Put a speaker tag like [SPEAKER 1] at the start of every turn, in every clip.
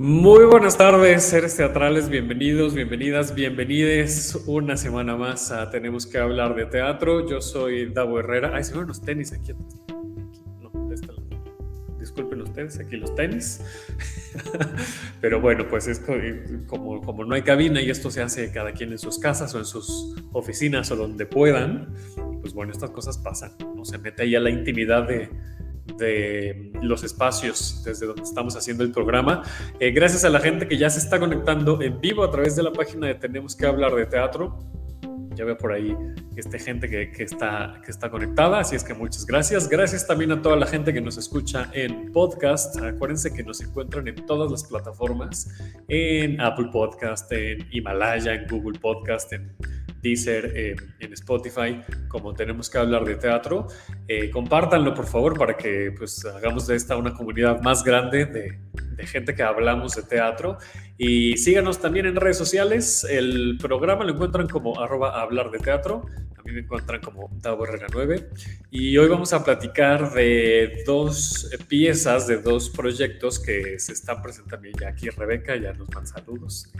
[SPEAKER 1] Muy buenas tardes, seres teatrales, bienvenidos, bienvenidas, bienvenides una semana más a Tenemos que hablar de teatro. Yo soy Davo Herrera. Ay, se ven los tenis aquí. No, disculpen ustedes, aquí los tenis. Pero bueno, pues es como, como no hay cabina y esto se hace cada quien en sus casas o en sus oficinas o donde puedan, pues bueno, estas cosas pasan. No se mete ahí a la intimidad de de los espacios desde donde estamos haciendo el programa. Eh, gracias a la gente que ya se está conectando en vivo a través de la página de Tenemos que hablar de teatro. Ya veo por ahí este gente que, que, está, que está conectada, así es que muchas gracias. Gracias también a toda la gente que nos escucha en podcast. Acuérdense que nos encuentran en todas las plataformas, en Apple Podcast, en Himalaya, en Google Podcast, en Deezer, eh, en Spotify, como tenemos que hablar de teatro. Eh, compártanlo, por favor, para que pues, hagamos de esta una comunidad más grande de, gente que hablamos de teatro. Y síganos también en redes sociales. El programa lo encuentran como arroba hablar de teatro. A mí me encuentran como Davo Herrera 9. Y hoy vamos a platicar de dos piezas, de dos proyectos que se están presentando. Ya aquí Rebeca ya nos dan saludos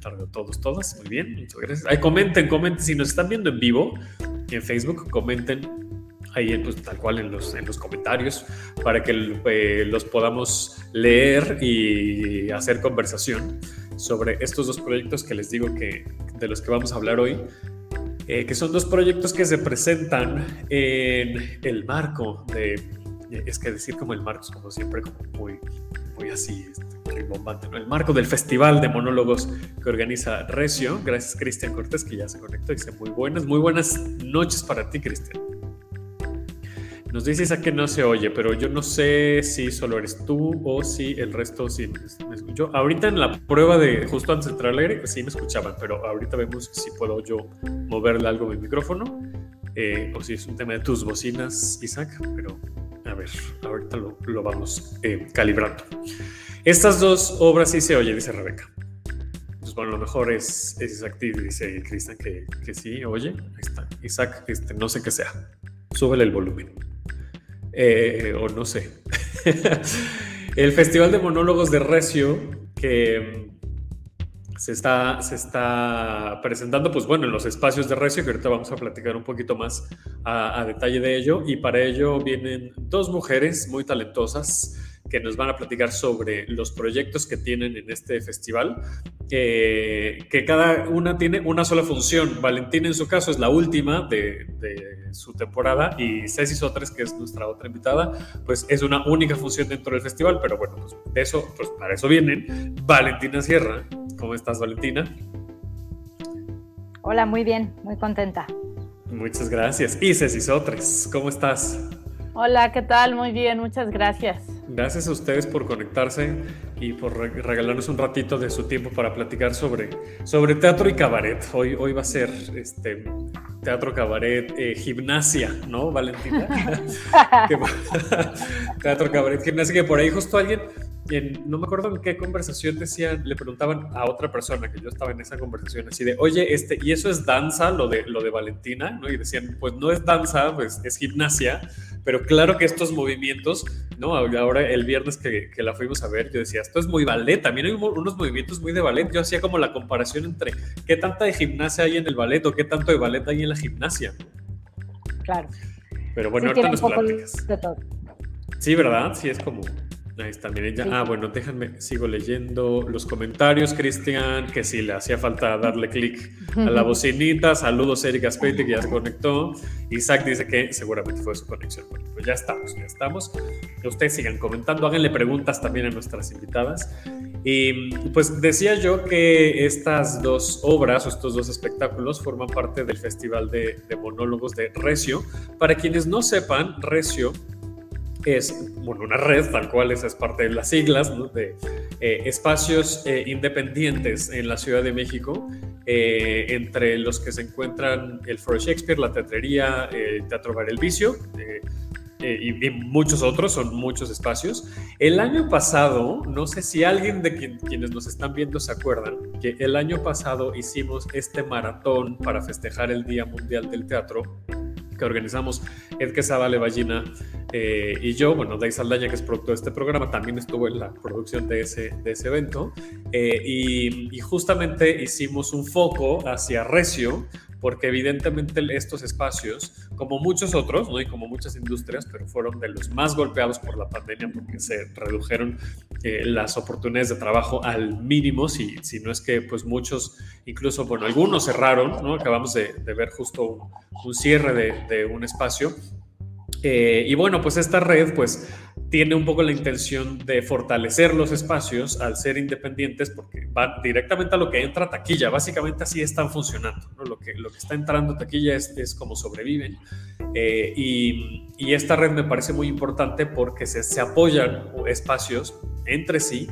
[SPEAKER 1] tarde a todos, todas. Muy bien, muchas gracias. Ahí comenten, comenten. Si nos están viendo en vivo en Facebook, comenten ahí pues, tal cual en los, en los comentarios para que eh, los podamos leer y hacer conversación sobre estos dos proyectos que les digo que de los que vamos a hablar hoy. Eh, que son dos proyectos que se presentan en el marco de, es que decir como el marco es como siempre como muy, muy así, este, el marco del Festival de Monólogos que organiza Recio. Gracias, Cristian Cortés, que ya se conectó. Dice muy buenas, muy buenas noches para ti, Cristian. Nos dices a que no se oye, pero yo no sé si solo eres tú o si el resto sí me escuchó. Ahorita en la prueba de justo antes de entrar al aire, pues sí me escuchaban, pero ahorita vemos si puedo yo moverle algo mi micrófono eh, o si es un tema de tus bocinas, Isaac, pero a ver, ahorita lo, vamos eh, calibrando. Estas dos obras sí se oye, dice Rebeca. Pues bueno, lo mejor es, Isaac, dice Cristian que, que, sí, oye, ahí está. Isaac, este, no sé qué sea. Súbele el volumen. Eh, o no sé. el Festival de Monólogos de Recio, que se está, se está presentando, pues bueno, en los espacios de Recio, que ahorita vamos a platicar un poquito más a, detalle de ello. Y para ello vienen dos mujeres muy talentosas que nos van a platicar sobre los proyectos que tienen en este festival, que cada una tiene una sola función. Valentina en su caso es la última de, su temporada y Ceci Sotres, que es nuestra otra invitada, pues es una única función dentro del festival, pero bueno, pues eso, pues para eso vienen. Valentina Sierra, ¿cómo estás Valentina?
[SPEAKER 2] Hola, muy bien, muy contenta.
[SPEAKER 1] Muchas gracias. Y Ceci Sotres, ¿cómo estás?
[SPEAKER 3] Hola, ¿qué tal? Muy bien, muchas gracias.
[SPEAKER 1] Gracias a ustedes por conectarse y por regalarnos un ratito de su tiempo para platicar sobre, sobre teatro y cabaret. Hoy, hoy va a ser este, teatro, cabaret, eh, gimnasia, ¿no, Valentina? teatro, cabaret, gimnasia, que por ahí justo alguien, no me acuerdo en qué conversación decían, le preguntaban a otra persona que yo estaba en esa conversación así de, oye, este, ¿y eso es danza, lo de, lo de Valentina? ¿no? Y decían, pues no es danza, pues es gimnasia pero claro que estos movimientos, ¿no? Ahora el viernes que, la fuimos a ver, yo decía, esto es muy ballet, también hay unos movimientos muy de ballet. Yo hacía como la comparación entre qué tanta de gimnasia hay en el ballet o qué tanto de ballet hay en la gimnasia.
[SPEAKER 2] Claro.
[SPEAKER 1] Pero bueno, ahorita nos platicas. Sí, ¿verdad? Sí, es como Ahí está, miren ya. Ah, bueno, déjenme, sigo leyendo los comentarios, Cristian, que si le hacía falta darle clic a la bocinita. Saludos, Erika Aspetti, que ya se conectó. Isaac dice que seguramente fue su conexión. Bueno, pues ya estamos, ya estamos. Ustedes sigan comentando, háganle preguntas también a nuestras invitadas. Y pues decía yo que estas dos obras o estos dos espectáculos forman parte del Festival de, de Monólogos de Recio. Para quienes no sepan, Recio es una red, tal cual esa es parte de las siglas, de eh, espacios eh, independientes en la Ciudad de México, eh, entre los que se encuentran el Foro Shakespeare, la Teatrería, el Teatro Bar El Vicio. Y, muchos otros, son muchos espacios. El año pasado, no sé si alguien de quienes nos están viendo se acuerdan, que el año pasado hicimos este maratón para festejar el Día Mundial del Teatro que organizamos Ed Quesada Levallina, eh, y yo, bueno, Dave Saldaña, que es productor de este programa, también estuvo en la producción de ese, de ese evento. Eh, y, justamente hicimos un foco hacia Recio, porque evidentemente estos espacios, como muchos otros, ¿no? y como muchas industrias, pero fueron de los más golpeados por la pandemia porque se redujeron eh, las oportunidades de trabajo al mínimo, si, si no es que pues muchos, incluso, bueno, algunos cerraron, ¿no? acabamos de, ver justo un, cierre de, un espacio. Eh, y bueno, pues esta red, pues tiene un poco la intención de fortalecer los espacios al ser independientes porque van directamente a lo que entra taquilla. Básicamente así están funcionando. Lo, que, lo que está entrando taquilla es, es como sobreviven. Eh, y, y, esta red me parece muy importante porque se, se apoyan espacios entre sí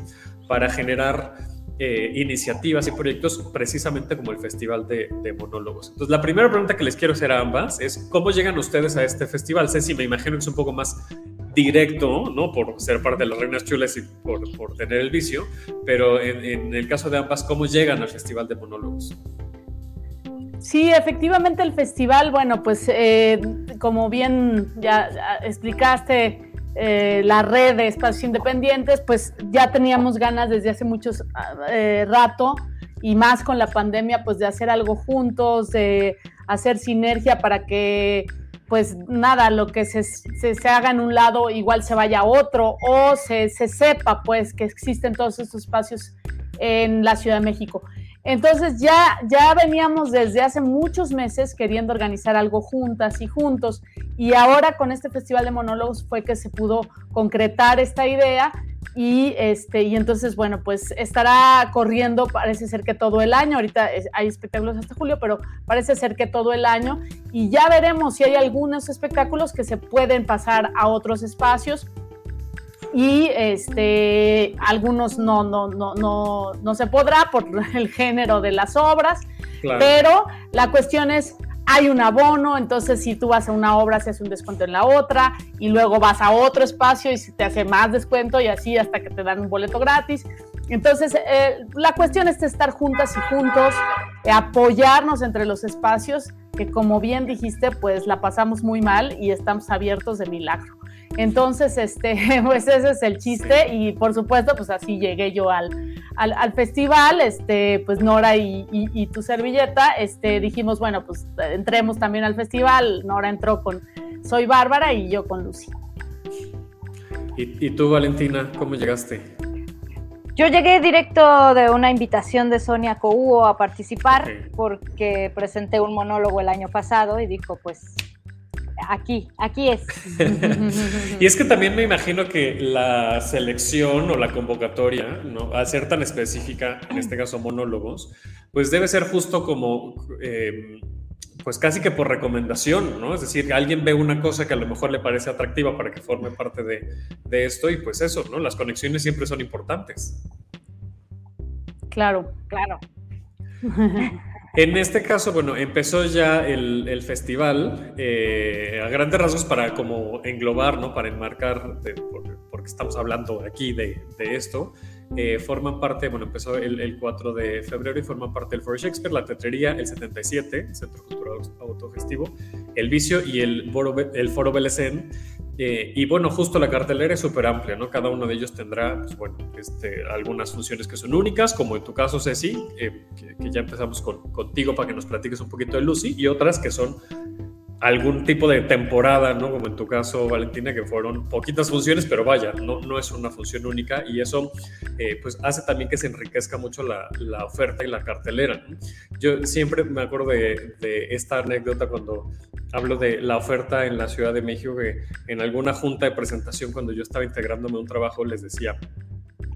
[SPEAKER 1] para generar eh, iniciativas y proyectos precisamente como el Festival de, Monólogos. Entonces, la primera pregunta que les quiero hacer a ambas es, ¿cómo llegan ustedes a este festival? Ceci, me imagino que es un poco más directo, ¿no? Por ser parte de las Reinas Chulas y por, por tener el vicio, pero en, en, el caso de ambas, ¿cómo llegan al Festival de Monólogos?
[SPEAKER 3] Sí, efectivamente el festival, bueno, pues eh, como bien ya explicaste, eh, la red de espacios independientes, pues ya teníamos ganas desde hace mucho eh, rato y más con la pandemia, pues de hacer algo juntos, de hacer sinergia para que pues nada, lo que se, se, se, haga en un lado igual se vaya a otro o se, se, sepa pues que existen todos estos espacios en la Ciudad de México. Entonces ya, ya veníamos desde hace muchos meses queriendo organizar algo juntas y juntos y ahora con este Festival de Monólogos fue que se pudo concretar esta idea y, este, y entonces, bueno, pues estará corriendo, parece ser que todo el año, ahorita hay espectáculos hasta julio, pero parece ser que todo el año y ya veremos si hay algunos espectáculos que se pueden pasar a otros espacios y este, algunos no, no, no, no, no se podrá por el género de las obras, claro. pero la cuestión es, hay un abono, entonces si tú vas a una obra se hace un descuento en la otra y luego vas a otro espacio y se te hace más descuento y así hasta que te dan un boleto gratis. Entonces, eh, la cuestión es estar juntas y juntos, eh, apoyarnos entre los espacios, que como bien dijiste, pues la pasamos muy mal y estamos abiertos de milagro. Entonces, este, pues ese es el chiste y por supuesto, pues así llegué yo al, al, al festival, este, pues Nora y, y, y, tu servilleta, este, dijimos, bueno, pues entremos también al festival, Nora entró con Soy Bárbara y yo con Lucy.
[SPEAKER 1] ¿Y, y tú, Valentina, cómo llegaste?
[SPEAKER 2] Yo llegué directo de una invitación de Sonia Couo a participar okay. porque presenté un monólogo el año pasado y dijo, pues aquí, aquí es.
[SPEAKER 1] y es que también me imagino que la selección o la convocatoria, ¿no? al ser tan específica, en este caso monólogos, pues debe ser justo como, eh, pues casi que por recomendación, ¿no? Es decir, alguien ve una cosa que a lo mejor le parece atractiva para que forme parte de, de esto y pues eso, ¿no? Las conexiones siempre son importantes.
[SPEAKER 3] Claro, claro.
[SPEAKER 1] En este caso, bueno, empezó ya el, el festival eh, a grandes rasgos para como englobar, ¿no? Para enmarcar, de, por, porque estamos hablando aquí de, de esto. Eh, forman parte, bueno, empezó el, el, 4 de febrero y forman parte del Foro Shakespeare, la Tetrería, el 77, el Centro Cultural Autogestivo, el Vicio y el, Foro, el Foro Belecén. Eh, y bueno, justo la cartelera es súper amplia, ¿no? Cada uno de ellos tendrá, pues bueno, este, algunas funciones que son únicas, como en tu caso, Ceci, eh, que, que, ya empezamos con, contigo para que nos platiques un poquito de Lucy, y otras que son algún tipo de temporada, ¿no? Como en tu caso, Valentina, que fueron poquitas funciones, pero vaya, no, no es una función única y eso eh, pues hace también que se enriquezca mucho la, la oferta y la cartelera. Yo siempre me acuerdo de, de, esta anécdota cuando hablo de la oferta en la Ciudad de México, que en alguna junta de presentación, cuando yo estaba integrándome a un trabajo, les decía,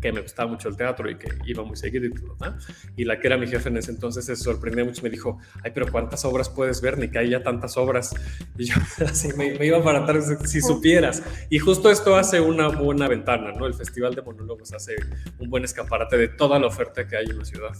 [SPEAKER 1] que me gustaba mucho el teatro y que iba muy seguido y todo, ¿no? Y la que era mi jefe en ese entonces se sorprendió mucho, me dijo, ay, pero ¿cuántas obras puedes ver? Ni que haya tantas obras. Y yo así me, me, iba para atrás si supieras. Y justo esto hace una buena ventana, ¿no? El Festival de Monólogos hace un buen escaparate de toda la oferta que hay en la ciudad.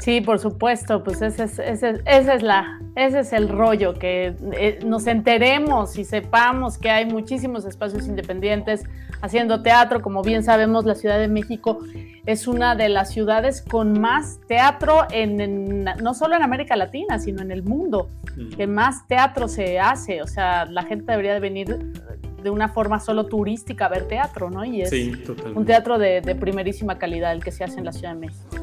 [SPEAKER 3] Sí, por supuesto, pues ese es, ese, es la, ese es el rollo, que eh, nos enteremos y sepamos que hay muchísimos espacios independientes haciendo teatro. Como bien sabemos, la Ciudad de México es una de las ciudades con más teatro, en, no solo en América Latina, sino en el mundo, que más teatro se hace. O sea, la gente debería de venir de una forma solo turística a ver teatro, ¿no? Y es un teatro de, de primerísima calidad el que se hace en la Ciudad de México.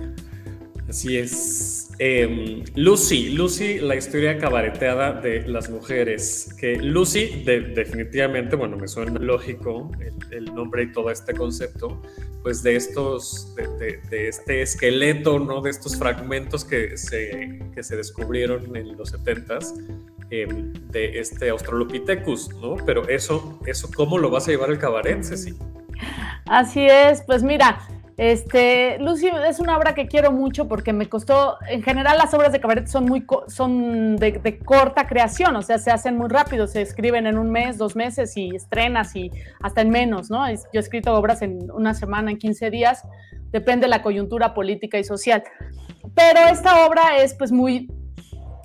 [SPEAKER 1] Así es. Em, Lucy, Lucy, la historia cabareteada de las mujeres. Que Lucy, definitivamente, bueno, me suena lógico el, nombre y todo este concepto, pues de estos, de, este esqueleto, ¿no? De estos fragmentos que se, que se descubrieron en los 70s em, de este Australopithecus, ¿no? Pero eso, eso, ¿cómo lo vas a llevar al cabaret, Ceci?
[SPEAKER 3] Así es, pues mira, este, Lucy es una obra que quiero mucho porque me costó, en general las obras de cabaret son muy son de, corta creación, o sea, se hacen muy rápido, se escriben en un mes, dos meses y estrenas y hasta en menos, ¿no? Yo he escrito obras en una semana, en 15 días, depende de la coyuntura política y social. Pero esta obra es pues muy,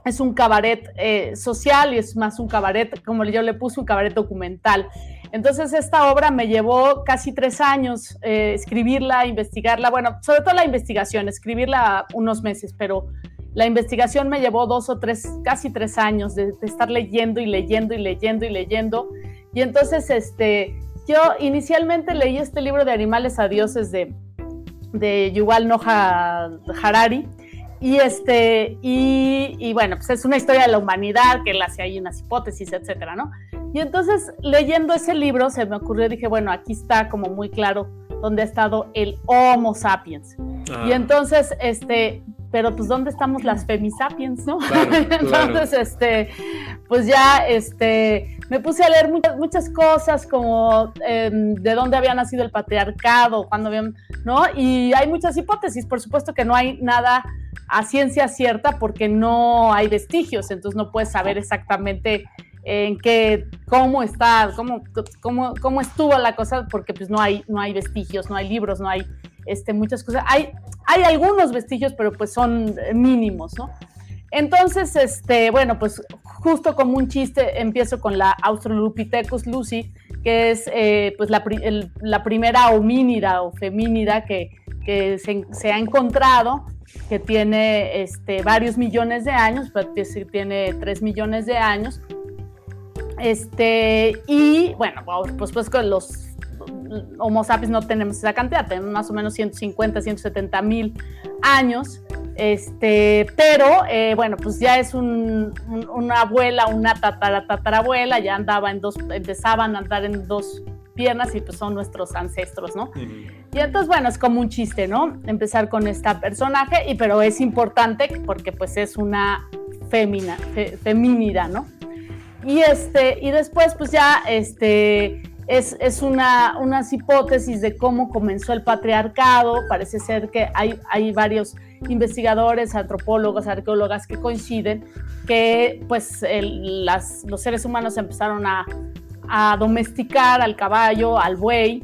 [SPEAKER 3] es un cabaret eh, social y es más un cabaret, como yo le puse, un cabaret documental. Entonces esta obra me llevó casi tres años eh, escribirla, investigarla, bueno, sobre todo la investigación, escribirla unos meses, pero la investigación me llevó dos o tres, casi tres años de, estar leyendo y leyendo y leyendo y leyendo. Y entonces, este, yo inicialmente leí este libro de Animales a Dioses de, de Yuval Harari. Y, este, y, bueno, pues es una historia de la humanidad que hace ahí unas hipótesis, etcétera, ¿no? Y entonces, leyendo ese libro, se me ocurrió, dije, bueno, aquí está como muy claro dónde ha estado el Homo sapiens. Ah. Y entonces, este, pero pues dónde estamos las femisapiens, ¿no? entonces, este, pues ya, este, me puse a leer muchas, muchas cosas como em, de dónde había nacido el patriarcado, cuándo habían, ¿no? Y hay muchas hipótesis, por supuesto que no hay nada a ciencia cierta porque no hay vestigios, entonces no puedes saber exactamente en qué, cómo está, cómo, cómo, cómo estuvo la cosa, porque pues no hay, no hay vestigios, no hay libros, no hay este, muchas cosas. Hay, hay algunos vestigios, pero pues son mínimos, ¿no? Entonces, este, bueno, pues justo como un chiste, empiezo con la Australopithecus lucy, que es eh, pues la, la, primera homínida o femínida que, que se, ha encontrado, que tiene este, varios millones de años, pero tiene tres millones de años, este, y bueno, pues, pues con los Homo sapiens no tenemos esa cantidad, tenemos más o menos 150, 170 mil años. Este, pero eh, bueno, pues ya es una abuela, una tatara, tatarabuela, ya andaba en dos, empezaban a andar en dos piernas y pues son nuestros ancestros, ¿no? Y entonces, bueno, es como un chiste, ¿no? Empezar con esta personaje, y, pero es importante porque pues es una fémina, femínida, ¿no? Y, este, y después, pues ya este, es, es una, unas hipótesis de cómo comenzó el patriarcado. Parece ser que hay, hay varios investigadores, antropólogos, arqueólogas que coinciden que pues los seres humanos empezaron a domesticar al caballo, al buey,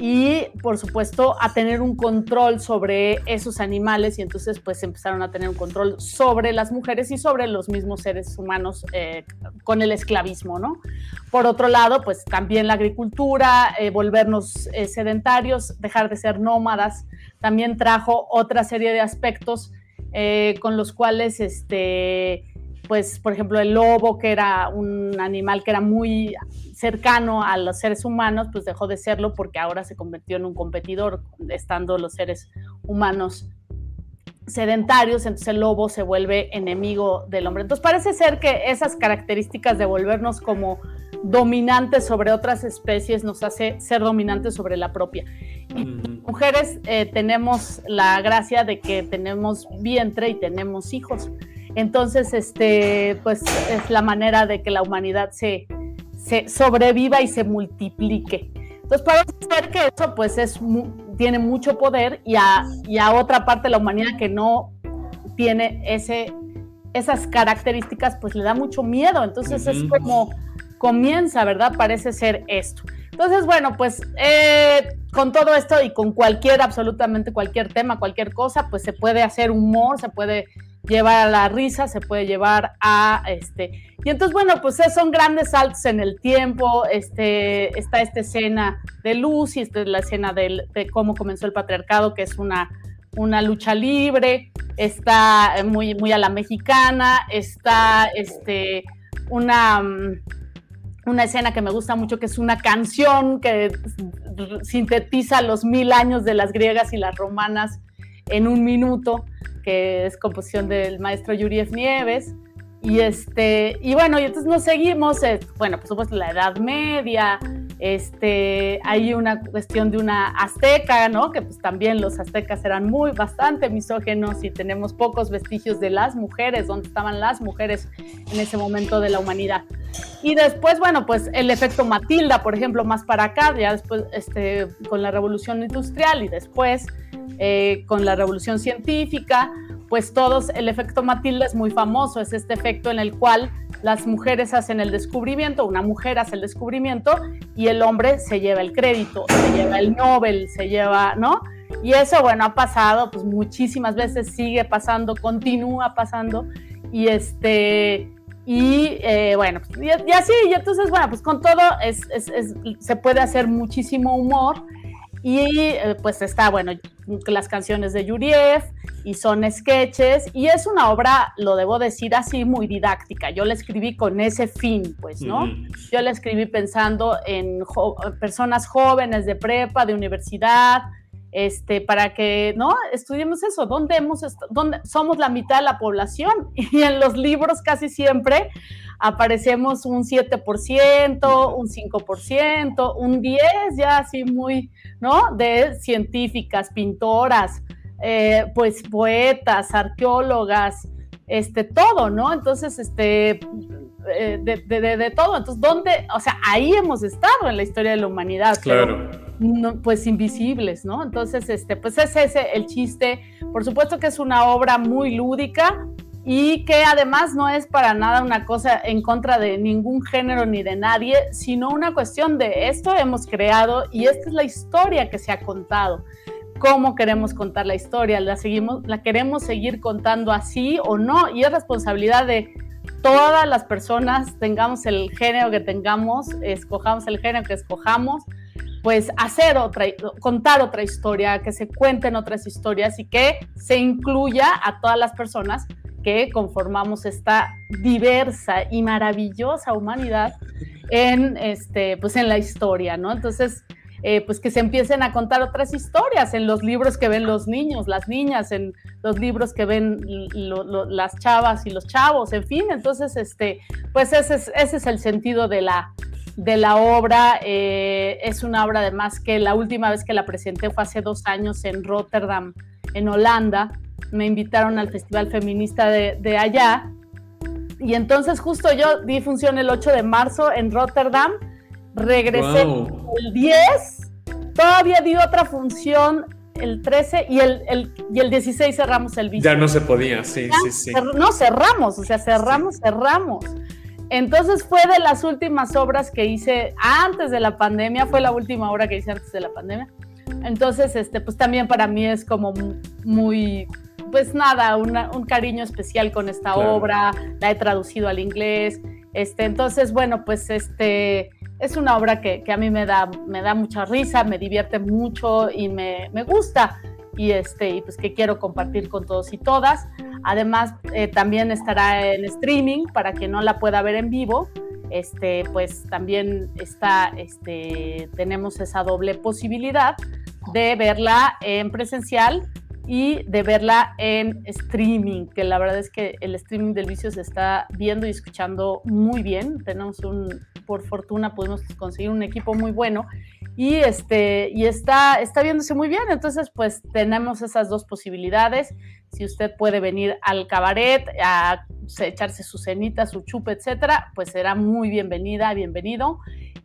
[SPEAKER 3] y por supuesto a tener un control sobre esos animales y entonces pues empezaron a tener un control sobre las mujeres y sobre los mismos seres humanos eh, con el esclavismo, ¿no? Por otro lado, pues también la agricultura, eh, volvernos eh, sedentarios, dejar de ser nómadas, también trajo otra serie de aspectos con los cuales este pues, por ejemplo, el lobo, que era un animal que era muy cercano a los seres humanos, pues dejó de serlo porque ahora se convirtió en un competidor, estando los seres humanos sedentarios, entonces el lobo se vuelve enemigo del hombre. Entonces parece ser que esas características de volvernos como dominantes sobre otras especies nos hace ser dominantes sobre la propia. Y mujeres eh, tenemos la gracia de que tenemos vientre y tenemos hijos. Entonces, este, pues es la manera de que la humanidad se, se sobreviva y se multiplique. Entonces parece ser que eso pues es, tiene mucho poder y a, y a otra parte de la humanidad que no tiene ese, esas características pues le da mucho miedo. Entonces es como comienza, ¿verdad? Parece ser esto. Entonces, bueno, pues eh, con todo esto y con cualquier, absolutamente cualquier tema, cualquier cosa, pues se puede hacer humor, se puede llevar a la risa, se puede llevar a este. Y entonces, bueno, pues son grandes saltos en el tiempo. Este, está esta escena de Lucy, esta es la escena de, cómo comenzó el patriarcado, que es una, una lucha libre, está muy, muy a la mexicana, está este, una, mm, una escena que me gusta mucho, que es una canción que sintetiza los mil años de las griegas y las romanas en un minuto que es composición del maestro Yuriev Nieves. Y, este, y bueno, y entonces nos seguimos, bueno, por supuesto, la Edad Media, este, hay una cuestión de una azteca, ¿no? Que pues también los aztecas eran muy, bastante misógenos y tenemos pocos vestigios de las mujeres, donde estaban las mujeres en ese momento de la humanidad. Y después, bueno, pues el efecto Matilda, por ejemplo, más para acá, ya después, este, con la revolución industrial y después eh, con la revolución científica, pues todos, el efecto Matilda es muy famoso, es este efecto en el cual las mujeres hacen el descubrimiento, una mujer hace el descubrimiento y el hombre se lleva el crédito, se lleva el Nobel, se lleva, ¿no? Y eso, bueno, ha pasado pues muchísimas veces, sigue pasando, continúa pasando y este... Y eh, bueno, pues, y, así, y entonces, bueno, pues con todo se puede hacer muchísimo humor y eh, pues está, bueno, las canciones de Yuriev y son sketches y es una obra, lo debo decir así, muy didáctica. Yo la escribí con ese fin, pues, ¿no? Yo la escribí pensando en personas jóvenes de prepa, de universidad, este, para que, ¿no? Estudiemos eso, ¿dónde, hemos dónde somos la mitad de la población? Y en los libros casi siempre aparecemos un 7%, un 5%, un 10%, ya así muy, ¿no? De científicas, pintoras, eh, pues poetas, arqueólogas, este, todo, ¿no? Entonces, este, eh, de, todo. Entonces, ¿dónde? O sea, ahí hemos estado en la historia de la humanidad.
[SPEAKER 1] Claro.
[SPEAKER 3] Pues invisibles, ¿no? Entonces, este, pues es ese el chiste. Por supuesto que es una obra muy lúdica, y que además no es para nada una cosa en contra de ningún género ni de nadie, sino una cuestión de esto hemos creado y esta es la historia que se ha contado. ¿Cómo queremos contar la historia? ¿La, seguimos, ¿La queremos seguir contando así o no? Y es responsabilidad de todas las personas, tengamos el género que tengamos, escojamos el género que escojamos, pues hacer otra, contar otra historia, que se cuenten otras historias y que se incluya a todas las personas que conformamos esta diversa y maravillosa humanidad en, este, pues en la historia, ¿no? Entonces, eh, pues que se empiecen a contar otras historias en los libros que ven los niños, las niñas, en los libros que ven las chavas y los chavos, en fin, entonces, este, pues ese es, ese es el sentido de la, de la obra. Eh, es una obra además que la última vez que la presenté fue hace dos años en Rotterdam, en Holanda, me invitaron al Festival Feminista de, allá. Y entonces justo yo di función el 8 de marzo en Rotterdam, regresé el 10, todavía di otra función el 13 y el, y el 16 cerramos el
[SPEAKER 1] Ya no se podía, sí, sí, sí.
[SPEAKER 3] no, cerramos, o sea, cerramos, cerramos. Entonces fue de las últimas obras que hice antes de la pandemia, fue la última obra que hice antes de la pandemia. Entonces, este, pues también para mí es como muy, pues nada, un cariño especial con esta obra, la he traducido al inglés, este, entonces, bueno, pues este, es una obra que, a mí me da, me da mucha risa, me divierte mucho y me, gusta y este y pues que quiero compartir con todos y todas. Además, eh, también estará en streaming para quien no la pueda ver en vivo. Este, pues también está, este, tenemos esa doble posibilidad de verla en presencial y de verla en streaming, que la verdad es que el streaming del vicio se está viendo y escuchando muy bien. Tenemos un, por fortuna pudimos conseguir un equipo muy bueno y este y está está viéndose muy bien. Entonces, pues tenemos esas dos posibilidades. Si usted puede venir al cabaret a echarse su cenita, su chupe, etcétera, pues será muy bienvenida, bienvenido.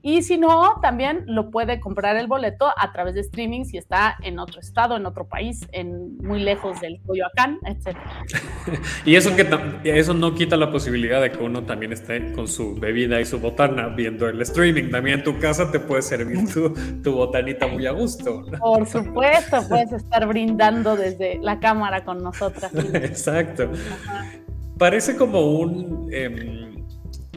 [SPEAKER 3] Y si no, también lo puede comprar el boleto a través de streaming si está en otro estado, en otro país, en muy lejos del Coyoacán, etc.
[SPEAKER 1] y eso, que, eso no quita la posibilidad de que uno también esté con su bebida y su botana viendo el streaming. También en tu casa te puede servir tu, tu botanita muy a gusto.
[SPEAKER 3] Por supuesto, puedes estar brindando desde la cámara con nosotras.
[SPEAKER 1] Exacto. Parece como un... Em,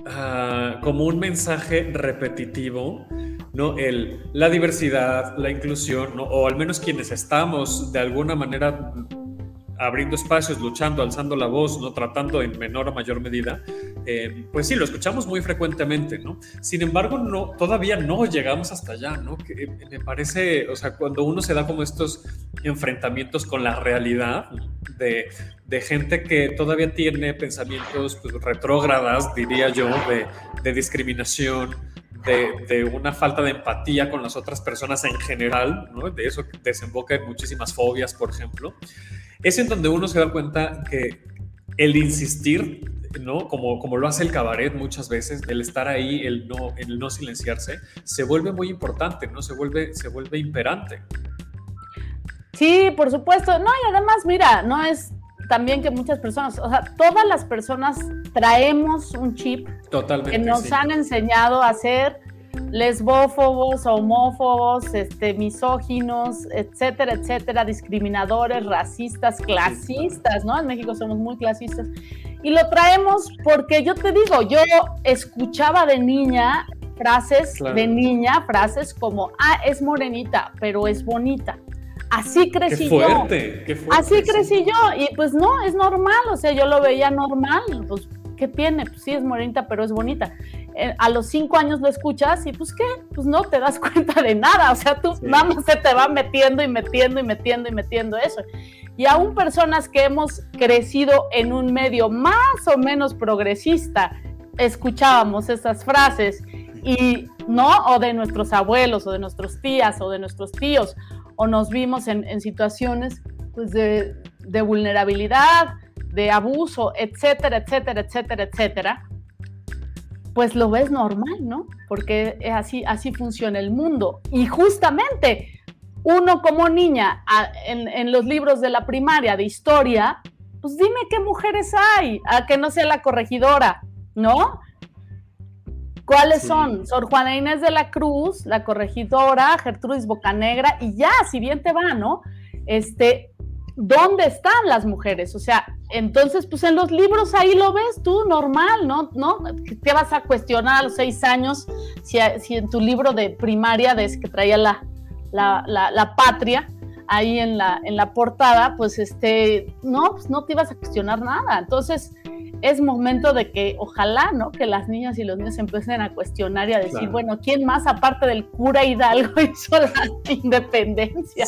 [SPEAKER 1] Ah, como un mensaje repetitivo, ¿no? El, la diversidad, la inclusión, o al menos quienes estamos de alguna manera abriendo espacios, luchando, alzando la voz, no tratando en menor o mayor medida, eh, pues sí, lo escuchamos muy frecuentemente, ¿no? Sin embargo, no, todavía no llegamos hasta allá, ¿no? Que eh, me parece, o sea, cuando uno se da como estos enfrentamientos con la realidad de, gente que todavía tiene pensamientos pues, retrógradas, diría yo, de, discriminación, de, de, una falta de empatía con las otras personas en general, ¿no? De eso desemboca en muchísimas fobias, por ejemplo. Es en donde uno se da cuenta que el insistir ¿no? Como, como lo hace el cabaret muchas veces, el estar ahí, el no, el no silenciarse, se vuelve muy importante, ¿no? Se vuelve, se vuelve imperante.
[SPEAKER 3] Sí, por supuesto. No, y además, mira, no es también que muchas personas, o sea, todas las personas traemos un chip que nos han enseñado a ser lesbófobos, homófobos, este, misóginos, etcétera, etcétera, discriminadores, racistas, clasistas, ¿no? En México somos muy clasistas. Y lo traemos porque yo te digo, yo escuchaba de niña frases, de niña, frases como, ah, es morenita, pero es bonita. Así crecí qué
[SPEAKER 1] fuerte, Qué fuerte,
[SPEAKER 3] Así crecí yo. Y pues no, es normal. O sea, yo lo veía normal. Pues, ¿qué tiene? Pues sí, es morenita, pero es bonita. Eh, a los cinco años lo escuchas y pues qué, pues no te das cuenta de nada. O sea, tú nada más se te va metiendo y metiendo y metiendo y metiendo eso. Y aún personas que hemos crecido en un medio más o menos progresista, escuchábamos esas frases y no, o de nuestros abuelos, o de nuestras tías, o de nuestros tíos, o nos vimos en, situaciones pues, de, de vulnerabilidad, de abuso, etcétera, etcétera, etcétera, etcétera, pues lo ves normal, ¿no? Porque es así, así funciona el mundo. Y justamente uno como niña en, los libros de la primaria de historia, pues dime qué mujeres hay, a que no sea la corregidora, ¿no? ¿Cuáles son? Sor Juana Inés de la Cruz, la corregidora, Gertrudis Bocanegra, y ya, si bien te va, ¿no? Este, ¿dónde están las mujeres? O sea, entonces, pues en los libros ahí lo ves tú, normal, ¿no? ¿No? ¿Qué vas a cuestionar a los seis años si, si en tu libro de primaria, desde que traía la, la, patria ahí en la, en la portada, pues este, no, pues no te ibas a cuestionar nada. Entonces, es momento de que ojalá, ¿no? Que las niñas y los niños empiecen a cuestionar y a decir, bueno, ¿quién más aparte del cura Hidalgo hizo la independencia?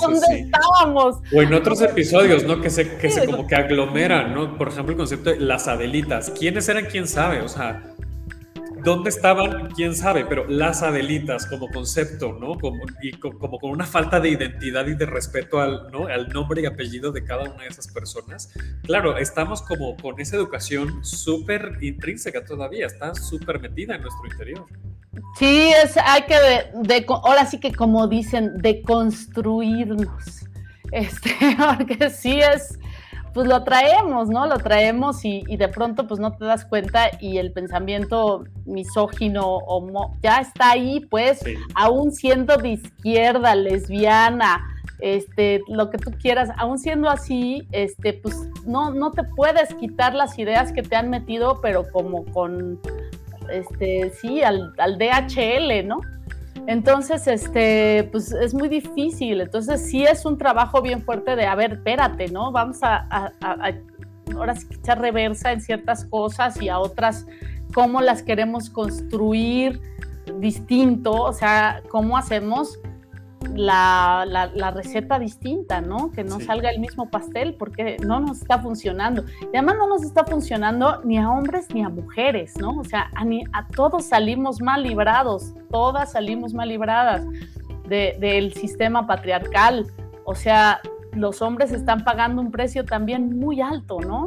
[SPEAKER 3] ¿Dónde estábamos?
[SPEAKER 1] O en otros episodios, ¿no? Que se, que se como que aglomeran, ¿no? Por ejemplo, el concepto de las Adelitas. ¿Quiénes eran? ¿Quién sabe? O sea, ¿Dónde estaban? ¿Quién sabe? Pero las Adelitas como concepto, ¿no? Como, y como con una falta de identidad y de respeto al, ¿no? al nombre y apellido de cada una de esas personas. Claro, estamos como con esa educación súper intrínseca todavía, está súper metida en nuestro interior.
[SPEAKER 3] Sí, es, hay que, de, ahora sí que como dicen, deconstruirnos. Este, porque sí es, pues lo traemos, ¿no? Lo traemos y, de pronto pues no te das cuenta y el pensamiento misógino o ya está ahí, pues, aún siendo de izquierda, lesbiana, este, lo que tú quieras, aún siendo así, este, pues no, no te puedes quitar las ideas que te han metido, pero como con, este, sí, al, al DHL, ¿no? Entonces, este, pues es muy difícil. Entonces, sí es un trabajo bien fuerte de, a ver, espérate, ¿no? Vamos a, ahora sí echar reversa en ciertas cosas y a otras, cómo las queremos construir distinto, o sea, cómo hacemos la, la, receta distinta, ¿no? Que no salga el mismo pastel porque no nos está funcionando. Y además no nos está funcionando ni a hombres ni a mujeres, ¿no? O sea, a, a todos salimos mal librados, todas salimos mal libradas del sistema patriarcal. O sea, los hombres están pagando un precio también muy alto, ¿no?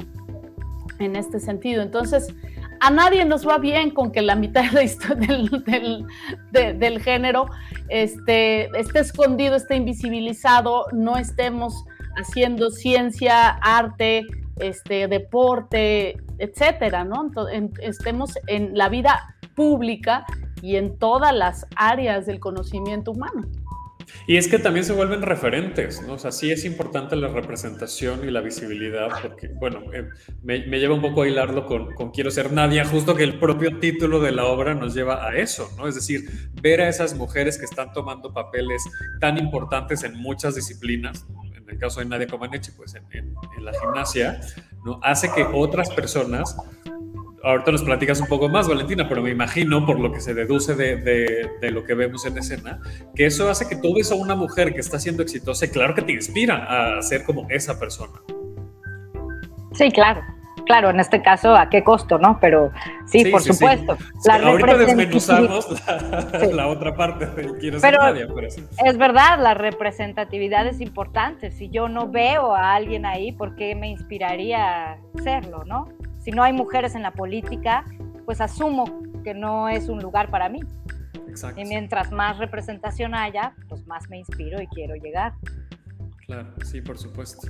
[SPEAKER 3] En este sentido. Entonces, a nadie nos va bien con que la mitad del, del, género este, esté escondido, esté invisibilizado, no estemos haciendo ciencia, arte, este, deporte, etcétera, ¿no? estemos en la vida pública y en todas las áreas del conocimiento humano.
[SPEAKER 1] Y es que también se vuelven referentes, ¿no? O sea, sí es importante la representación y la visibilidad, porque, bueno, eh, me, lleva un poco a hilarlo con, con, Quiero ser Nadia, justo que el propio título de la obra nos lleva a eso, ¿no? Es decir, ver a esas mujeres que están tomando papeles tan importantes en muchas disciplinas, en el caso de Nadia Comaneci, pues en, en la gimnasia, ¿no? Hace que otras personas ahorita nos platicas un poco más, Valentina, pero me imagino, por lo que se deduce de, lo que vemos en escena, que eso hace que tú ves a una mujer que está siendo exitosa y claro que te inspira a ser como esa persona.
[SPEAKER 2] Sí, claro. Claro, en este caso, ¿a qué costo, no? Pero sí, por supuesto.
[SPEAKER 1] ahorita desmenuzamos la, otra parte de quiero ser pero, pero
[SPEAKER 2] Es verdad, la representatividad es importante. Si yo no veo a alguien ahí, ¿por qué me inspiraría serlo, no? Si no hay mujeres en la política, pues asumo que no es un lugar para mí. Exacto. Y mientras más representación haya, pues más me inspiro y quiero llegar.
[SPEAKER 1] Claro, sí, por supuesto.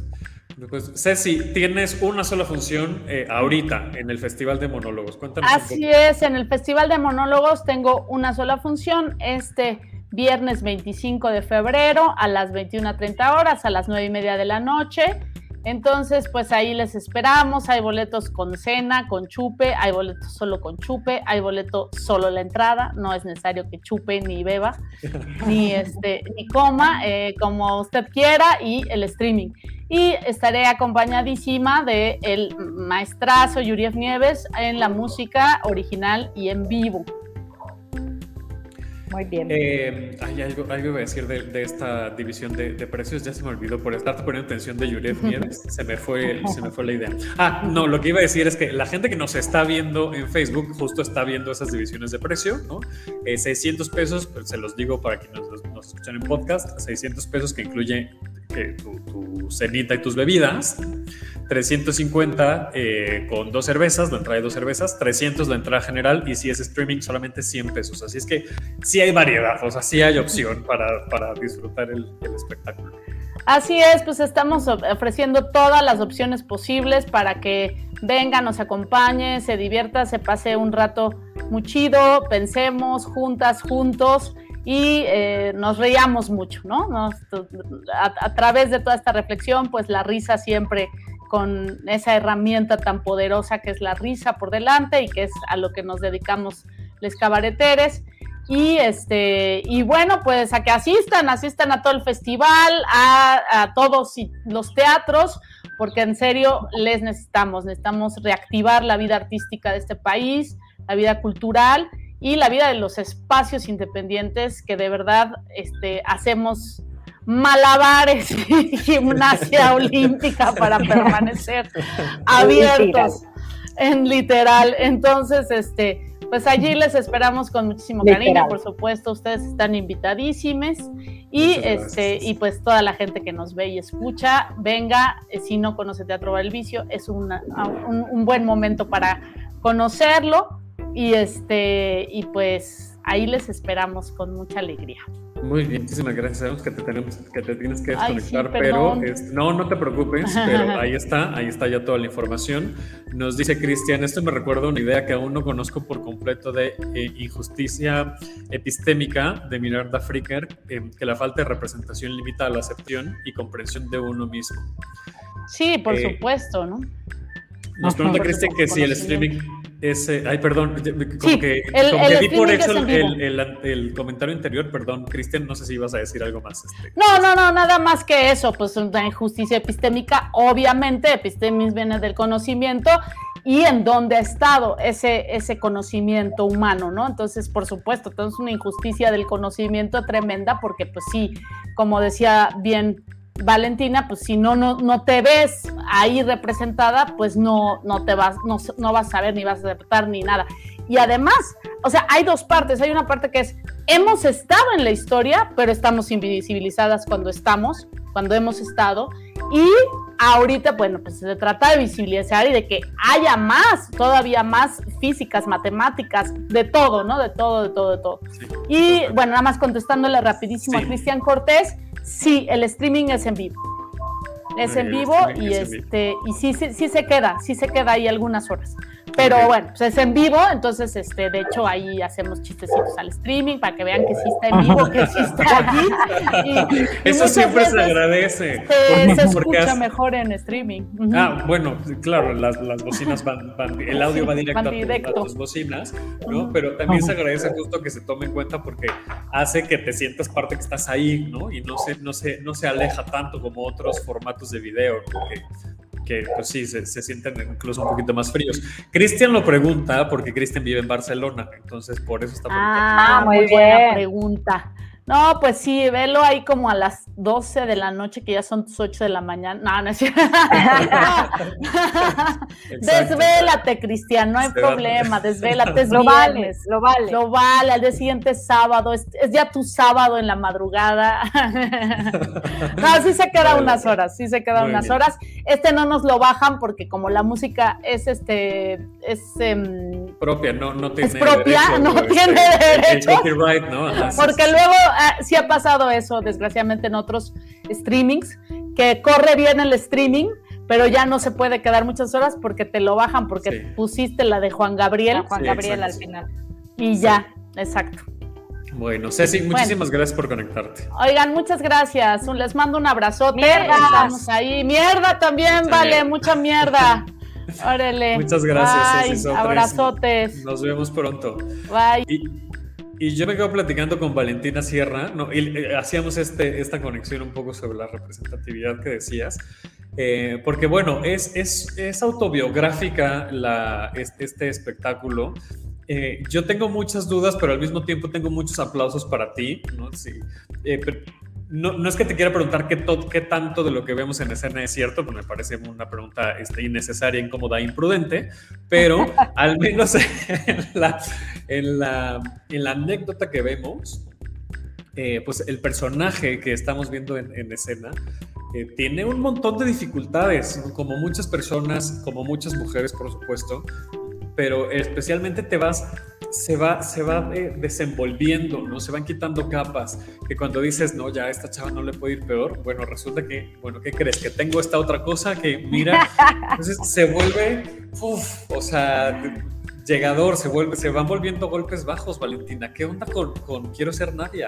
[SPEAKER 1] Pues, Ceci, tienes una sola función eh, ahorita en el Festival de Monólogos. Cuéntanos.
[SPEAKER 3] Así es, en el Festival de Monólogos tengo una sola función este viernes 25 de febrero a las 21.30 horas, a las 9 y media de la noche. Entonces, pues ahí les esperamos. Hay boletos con cena, con chupe, hay boletos solo con chupe, hay boleto solo la entrada. No es necesario que chupe ni beba, ni este, ni coma, eh, como usted quiera, y el streaming. Y estaré acompañadísima de el maestrazo Yuriev Nieves en la música original y en vivo.
[SPEAKER 2] Muy bien.
[SPEAKER 1] Eh, hay algo, algo iba a decir de, esta división de, precios, ya se me olvidó por estar poniendo atención de Yuret Nieves, se me, fue, se me fue la idea. Ah, no, lo que iba a decir es que la gente que nos está viendo en Facebook justo está viendo esas divisiones de precio, ¿no? 600 eh, pesos, pues, se los digo para quienes nos, nos escuchan en podcast, 600 pesos que incluye que tu, tu, cenita y tus bebidas, 350 eh, con dos cervezas, la entrada de dos cervezas, 300 la entrada general y si es streaming solamente 100 pesos. Así es que sí hay variedad, o sea, sí hay opción para, para disfrutar el, espectáculo.
[SPEAKER 3] Así es, pues estamos ofreciendo todas las opciones posibles para que venga, nos acompañe, se divierta, se pase un rato muy chido, pensemos juntas, juntos y eh, nos reíamos mucho, ¿no? a, través de toda esta reflexión, pues la risa siempre con esa herramienta tan poderosa que es la risa por delante y que es a lo que nos dedicamos les cabareteres. Y este, y bueno, pues a que asistan, asistan a todo el festival, a, a todos los teatros, porque en serio les necesitamos, necesitamos reactivar la vida artística de este país, la vida cultural y la vida de los espacios independientes que de verdad este, hacemos malabares y gimnasia olímpica para permanecer abiertos en literal. Entonces, este, pues allí les esperamos con muchísimo cariño, por supuesto, ustedes están invitadísimos y este y pues toda la gente que nos ve y escucha, venga, eh, si no conoce Teatro Bar Vicio, es un, un buen momento para conocerlo y este, y pues ahí les esperamos con mucha alegría.
[SPEAKER 1] Muy bien, muchísimas gracias. Sabemos que te, tenemos, que te tienes que desconectar, pero no, no te preocupes, pero ahí está, ahí está ya toda la información. Nos dice Cristian, esto me recuerda una idea que aún no conozco por completo de eh, injusticia epistémica de Miranda Fricker, eh, que la falta de representación limita a la acepción y comprensión de uno mismo.
[SPEAKER 3] Sí, por eh, supuesto, ¿no?
[SPEAKER 1] Nos pregunta Cristian que si el streaming ese, ay, perdón, como que, vi por eso el, comentario anterior, perdón, Cristian, no sé si ibas a decir algo más. Este.
[SPEAKER 3] No, no, no, nada más que eso, pues una injusticia epistémica, obviamente, epistemis viene del conocimiento y en dónde ha estado ese, ese conocimiento humano, ¿no? Entonces, por supuesto, entonces una injusticia del conocimiento tremenda, porque pues sí, como decía bien Valentina, pues si no, no, no te ves ahí representada, pues no, no te vas, no, no vas a ver ni vas a aceptar ni nada. Y además, o sea, hay dos partes. Hay una parte que es, hemos estado en la historia, pero estamos invisibilizadas cuando estamos, cuando hemos estado. Y ahorita, bueno, pues se trata de visibilizar y de que haya más, todavía más físicas, matemáticas, de todo, ¿no? De todo, de todo, de todo. y bueno, nada más contestándole rapidísimo a Cristian Cortés, sí, el streaming es en vivo. Es en vivo y este, y sí, sí, sí se queda, sí se queda ahí algunas horas. Pero bueno, pues es en vivo, entonces, este, de hecho, ahí hacemos chistecitos al streaming para que vean que sí está en vivo, que sí está aquí.
[SPEAKER 1] Eso siempre se agradece.
[SPEAKER 3] Se, escucha mejor en streaming.
[SPEAKER 1] Ah, bueno, claro, las, las bocinas van, el audio va directo, a, tus bocinas, ¿no? Pero también se agradece justo que se tome en cuenta porque hace que te sientas parte que estás ahí, ¿no? Y no se, no se, no se aleja tanto como otros formatos de video, porque que pues sí, se, sienten incluso un poquito más fríos. Cristian lo pregunta porque Cristian vive en Barcelona, entonces por eso está
[SPEAKER 3] preguntando. Ah, muy buena pregunta. No, pues sí, velo ahí como a las 12 de la noche, que ya son tus 8 de la mañana. No, no es cierto. Desvélate, Cristian, no hay problema, desvélate. Es
[SPEAKER 2] lo vale, lo vale.
[SPEAKER 3] Lo vale, al día siguiente sábado, es, ya tu sábado en la madrugada. no, sí se queda unas horas, sí se queda unas horas. Este no nos lo bajan porque como la música es este, es... Em,
[SPEAKER 1] propia, no, no tiene
[SPEAKER 3] Es propia, no este, tiene derecho. copyright, ¿no? porque luego Ah, sí ha pasado eso, desgraciadamente, en otros streamings, que corre bien el streaming, pero ya no se puede quedar muchas horas porque te lo bajan, porque pusiste la de Juan Gabriel.
[SPEAKER 2] Juan Gabriel al final.
[SPEAKER 3] Y ya, exacto.
[SPEAKER 1] Bueno, Ceci, muchísimas gracias por conectarte.
[SPEAKER 3] Oigan, muchas gracias. Les mando un abrazote. Mierda. Estamos ahí. Mierda también, vale, mucha mierda. Órale.
[SPEAKER 1] Muchas gracias,
[SPEAKER 3] Ceci. Abrazotes.
[SPEAKER 1] Nos vemos pronto.
[SPEAKER 3] Bye.
[SPEAKER 1] Y yo me quedo platicando con Valentina Sierra, ¿no? y eh, hacíamos este, esta conexión un poco sobre la representatividad que decías, eh, porque bueno, es, es, es autobiográfica la, este, espectáculo. Eh, yo tengo muchas dudas, pero al mismo tiempo tengo muchos aplausos para ti, ¿no? Sí, no, es que te quiera preguntar qué, qué, tanto de lo que vemos en escena es cierto, porque me parece una pregunta este, innecesaria, incómoda, imprudente, pero al menos en la, en la, en la anécdota que vemos, eh, pues el personaje que estamos viendo en, escena eh, tiene un montón de dificultades, como muchas personas, como muchas mujeres, por supuesto, pero especialmente te vas, se va, se va eh, desenvolviendo, ¿no? Se van quitando capas, que cuando dices, no, ya esta chava no le puede ir peor, bueno, resulta que, bueno, ¿qué crees? Que tengo esta otra cosa que, mira, entonces se vuelve, uf, o sea, llegador, se vuelve, se van volviendo golpes bajos, Valentina. ¿Qué onda con, con Quiero ser Nadia?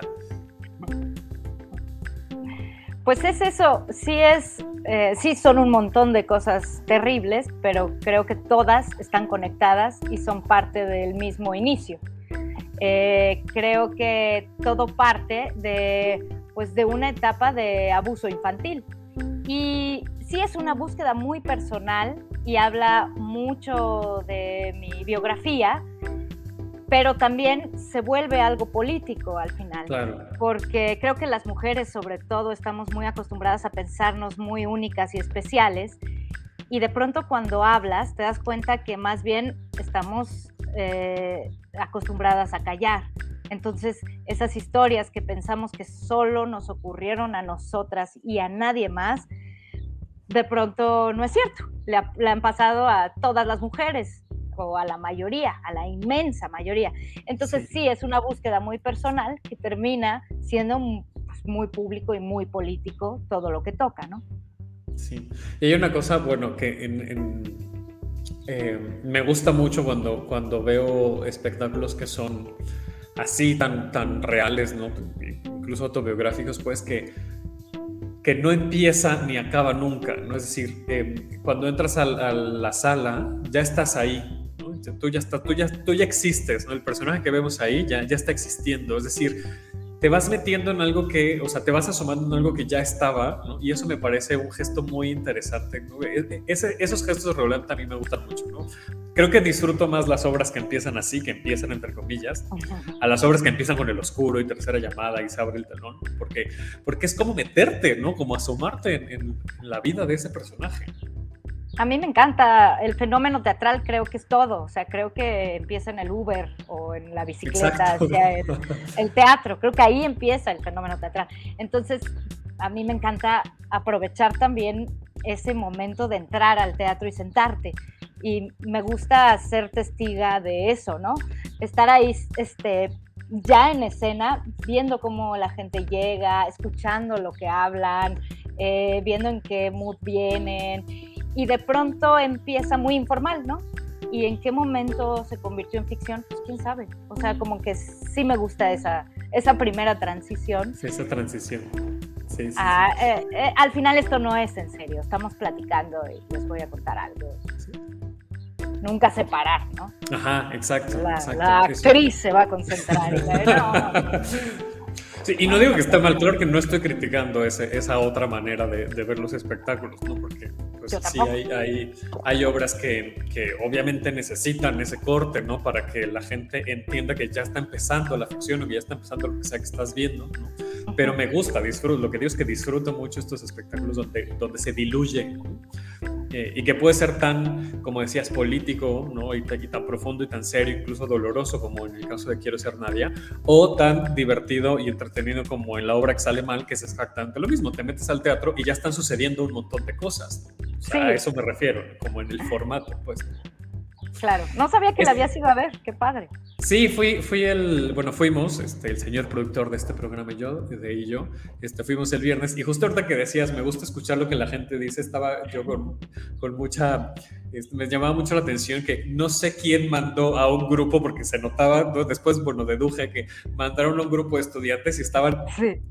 [SPEAKER 2] Pues es eso, sí es, eh, sí son un montón de cosas terribles, pero creo que todas están conectadas y son parte del mismo inicio. Eh, creo que todo parte de, pues, de una etapa de abuso infantil. Y sí es una búsqueda muy personal y habla mucho de mi biografía, pero también se vuelve algo político al final. Porque creo que las mujeres, sobre todo, estamos muy acostumbradas a pensarnos muy únicas y especiales. Y de pronto cuando hablas, te das cuenta que más bien estamos eh, acostumbradas a callar. Entonces, esas historias que pensamos que solo nos ocurrieron a nosotras y a nadie más, de pronto no es cierto. le han pasado a todas las mujeres o a la mayoría, a la inmensa mayoría. Entonces sí, es una búsqueda muy personal que termina siendo pues, muy público y muy político todo lo que toca, ¿no?
[SPEAKER 1] Sí, y hay una cosa, bueno, que eh, me gusta mucho cuando, cuando veo espectáculos que son así tan, tan reales, ¿no? incluso autobiográficos, pues que que no empieza ni acaba nunca, ¿no? Es decir, eh, cuando entras a, la sala, ya estás ahí, Tú ya, está, tú ya, tú ya existes, ¿no? El personaje que vemos ahí ya, ya está existiendo, es decir, te vas metiendo en algo que, o sea, te vas asomando en algo que ya estaba, ¿no? Y eso me parece un gesto muy interesante. E, e, ese, esos gestos de Roland a mí me gustan mucho, ¿no? Creo que disfruto más las obras que empiezan así, que empiezan entre comillas, a las obras que empiezan con el oscuro y tercera llamada y se abre el telón, porque, porque es como meterte, ¿no? Como asomarte en, en la vida de ese personaje.
[SPEAKER 2] A mí me encanta el fenómeno teatral, creo que es todo. O sea, creo que empieza en el Uber o en la bicicleta el, teatro. Creo que ahí empieza el fenómeno teatral. Entonces, a mí me encanta aprovechar también ese momento de entrar al teatro y sentarte. Y me gusta ser testiga de eso, ¿no? Estar ahí este, ya en escena, viendo cómo la gente llega, escuchando lo que hablan, eh, viendo en qué mood vienen. Y de pronto empieza muy informal, ¿no? y en qué momento se convirtió en ficción, pues quién sabe. O sea, como que sí me gusta esa, esa primera transición.
[SPEAKER 1] Sí, esa transición. Sí, sí,
[SPEAKER 2] ah, eh, eh, al final esto no es en serio, estamos platicando y les voy a contar algo. Nunca separar, ¿no?
[SPEAKER 1] Ajá, exacto.
[SPEAKER 2] La, actriz se va a concentrar.
[SPEAKER 1] Sí, y no digo que esté mal, claro que no estoy criticando ese, esa otra manera de, de, ver los espectáculos, ¿no? Porque pues, sí hay, hay, hay obras que, que, obviamente necesitan ese corte, ¿no? Para que la gente entienda que ya está empezando la ficción o que ya está empezando lo que sea que estás viendo, ¿no? Pero me gusta, disfruto, lo que digo es que disfruto mucho estos espectáculos donde, donde se diluye eh, y que puede ser tan, como decías, político, ¿no? Y, y, tan profundo y tan serio, incluso doloroso como en el caso de Quiero ser Nadia, o tan divertido y entretenido como en la obra que sale mal, que es exactamente lo mismo, te metes al teatro y ya están sucediendo un montón de cosas. A eso me refiero, como en el formato, pues.
[SPEAKER 2] Claro, no sabía que la habías ido a ver, qué padre.
[SPEAKER 1] Sí, fui, fui el, bueno, fuimos, este, el señor productor de este programa y yo, de ahí yo, este, fuimos el viernes. Y justo ahorita que decías, me gusta escuchar lo que la gente dice, estaba yo con, con mucha, este, me llamaba mucho la atención que no sé quién mandó a un grupo, porque se notaba, después, bueno, deduje que mandaron a un grupo de estudiantes y estaban sí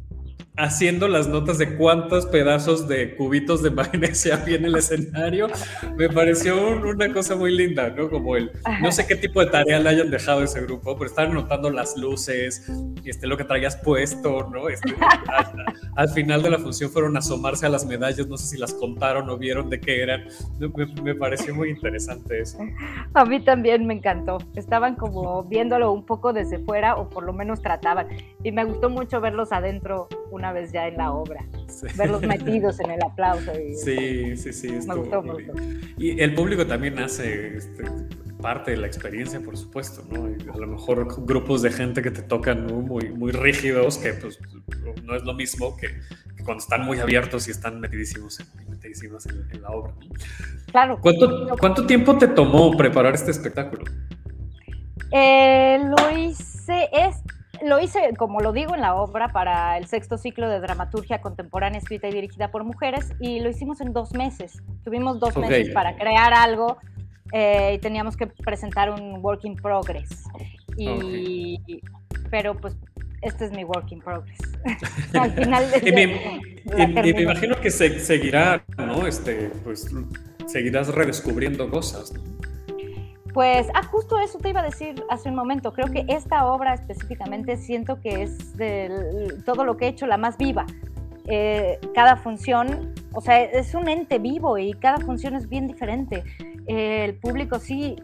[SPEAKER 1] haciendo las notas de cuántos pedazos de cubitos de magnesia había en el escenario, me pareció una cosa muy linda, ¿no? Como el, no sé qué tipo de tarea le hayan dejado a ese grupo, pero estaban notando las luces, este, lo que traías puesto, ¿no? Este, al, final de la función fueron a asomarse a las medallas, no sé si las contaron o vieron de qué eran, me, me pareció muy interesante eso.
[SPEAKER 2] A mí también me encantó, estaban como viéndolo un poco desde fuera o por lo menos trataban, y me gustó mucho verlos adentro una vez ya en la obra, verlos metidos en el aplauso. Y,
[SPEAKER 1] sí, sí, sí. Me gustó, gustó. Y el público también hace este, parte de la experiencia, por supuesto, ¿no? a lo mejor grupos de gente que te tocan muy, muy rígidos, que pues no es lo mismo que, cuando están muy abiertos y están metidísimos en, metidísimos en, la obra.
[SPEAKER 2] Claro.
[SPEAKER 1] ¿Cuánto, ¿Cuánto tiempo te tomó preparar este espectáculo?
[SPEAKER 2] Eh, lo hice, es lo hice, como lo digo en la obra, para el sexto ciclo de dramaturgia contemporánea escrita y dirigida por mujeres, y lo hicimos en dos meses. Tuvimos dos meses para crear algo eh, y teníamos que presentar un work in progress. Y, Pero pues este es mi work in progress. Al final
[SPEAKER 1] y, me, imagino que se, seguirá, ¿no? Este, pues seguirás redescubriendo cosas.
[SPEAKER 2] Pues, ah, justo eso te iba a decir hace un momento. Creo que esta obra específicamente siento que es de todo lo que he hecho la más viva. Eh, cada función, o sea, es un ente vivo y cada función es bien diferente. Eh, el público sí,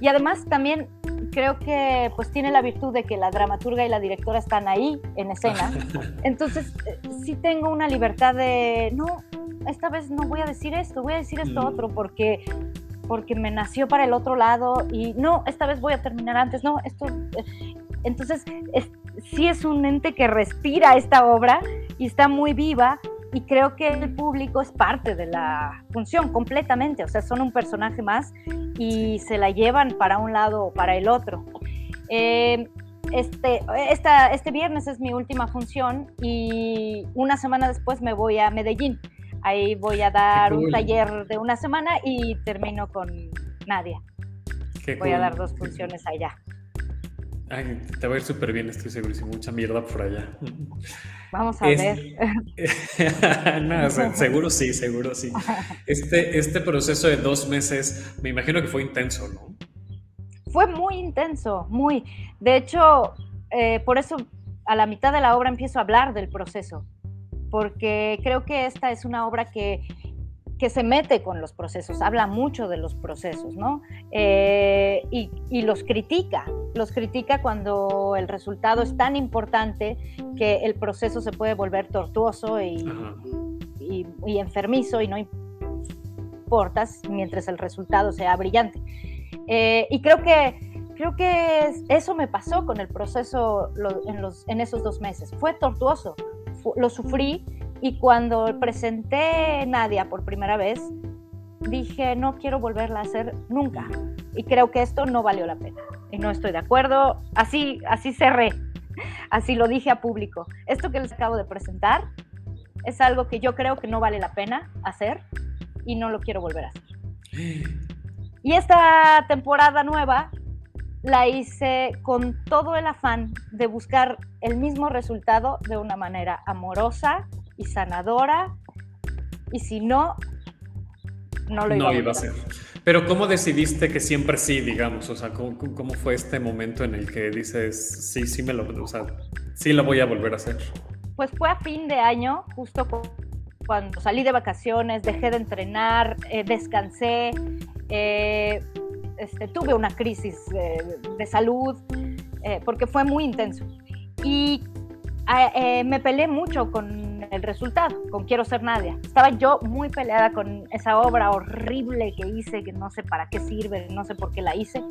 [SPEAKER 2] y además también creo que pues tiene la virtud de que la dramaturga y la directora están ahí en escena. Entonces, eh, sí tengo una libertad de, no, esta vez no voy a decir esto, voy a decir esto mm. otro, porque porque me nació para el otro lado y no, esta vez voy a terminar antes, no, esto... Entonces, sí es un ente que respira esta obra y está muy viva y creo que el público es parte de la función completamente, o sea, son un personaje más y se la llevan para un lado o para el otro. Eh, este, esta, este viernes es mi última función y una semana después me voy a Medellín. Ahí voy a dar un taller de una semana y termino con Nadia. voy a dar dos funciones allá.
[SPEAKER 1] Ay, te va a ir súper bien, estoy seguro, sin mucha mierda por allá.
[SPEAKER 2] Vamos a ver.
[SPEAKER 1] no, seguro sí, seguro sí. Este, este proceso de dos meses, me imagino que fue intenso, ¿no?
[SPEAKER 2] Fue muy intenso, muy. De hecho, eh, por eso a la mitad de la obra empiezo a hablar del proceso, porque creo que esta es una obra que, que se mete con los procesos, habla mucho de los procesos, ¿no? Eh, y, los critica, los critica cuando el resultado es tan importante que el proceso se puede volver tortuoso y, y, enfermizo y no importa mientras el resultado sea brillante. Eh, y creo que creo que eso me pasó con el proceso en, los, en esos dos meses. Fue tortuoso, lo sufrí, Y cuando presenté Nadia por primera vez, dije, no quiero volverla a hacer nunca. Y creo que esto no valió la pena. Y no estoy de acuerdo. Así, así cerré. Así lo dije a público. Esto que les acabo de presentar es algo que yo creo que no vale la pena hacer y no lo quiero volver a hacer. Y esta temporada nueva la hice con todo el afán de buscar el mismo resultado de una manera amorosa y sanadora. Y si no, no lo iba, no iba a hacer.
[SPEAKER 1] Pero ¿cómo decidiste que siempre sí, digamos? O sea, ¿cómo, fue este momento en el que dices, sí, sí me lo, o sea, sí lo voy a volver a hacer?
[SPEAKER 2] Pues fue a fin de año, justo cuando salí de vacaciones, dejé de entrenar, eh, descansé, eh, este, tuve una crisis de salud, eh, porque fue muy intenso. Y me peleé mucho con el resultado, con Quiero ser Nadia. Estaba yo muy peleada con esa obra horrible que hice, que no sé para qué sirve, no sé por qué la hice.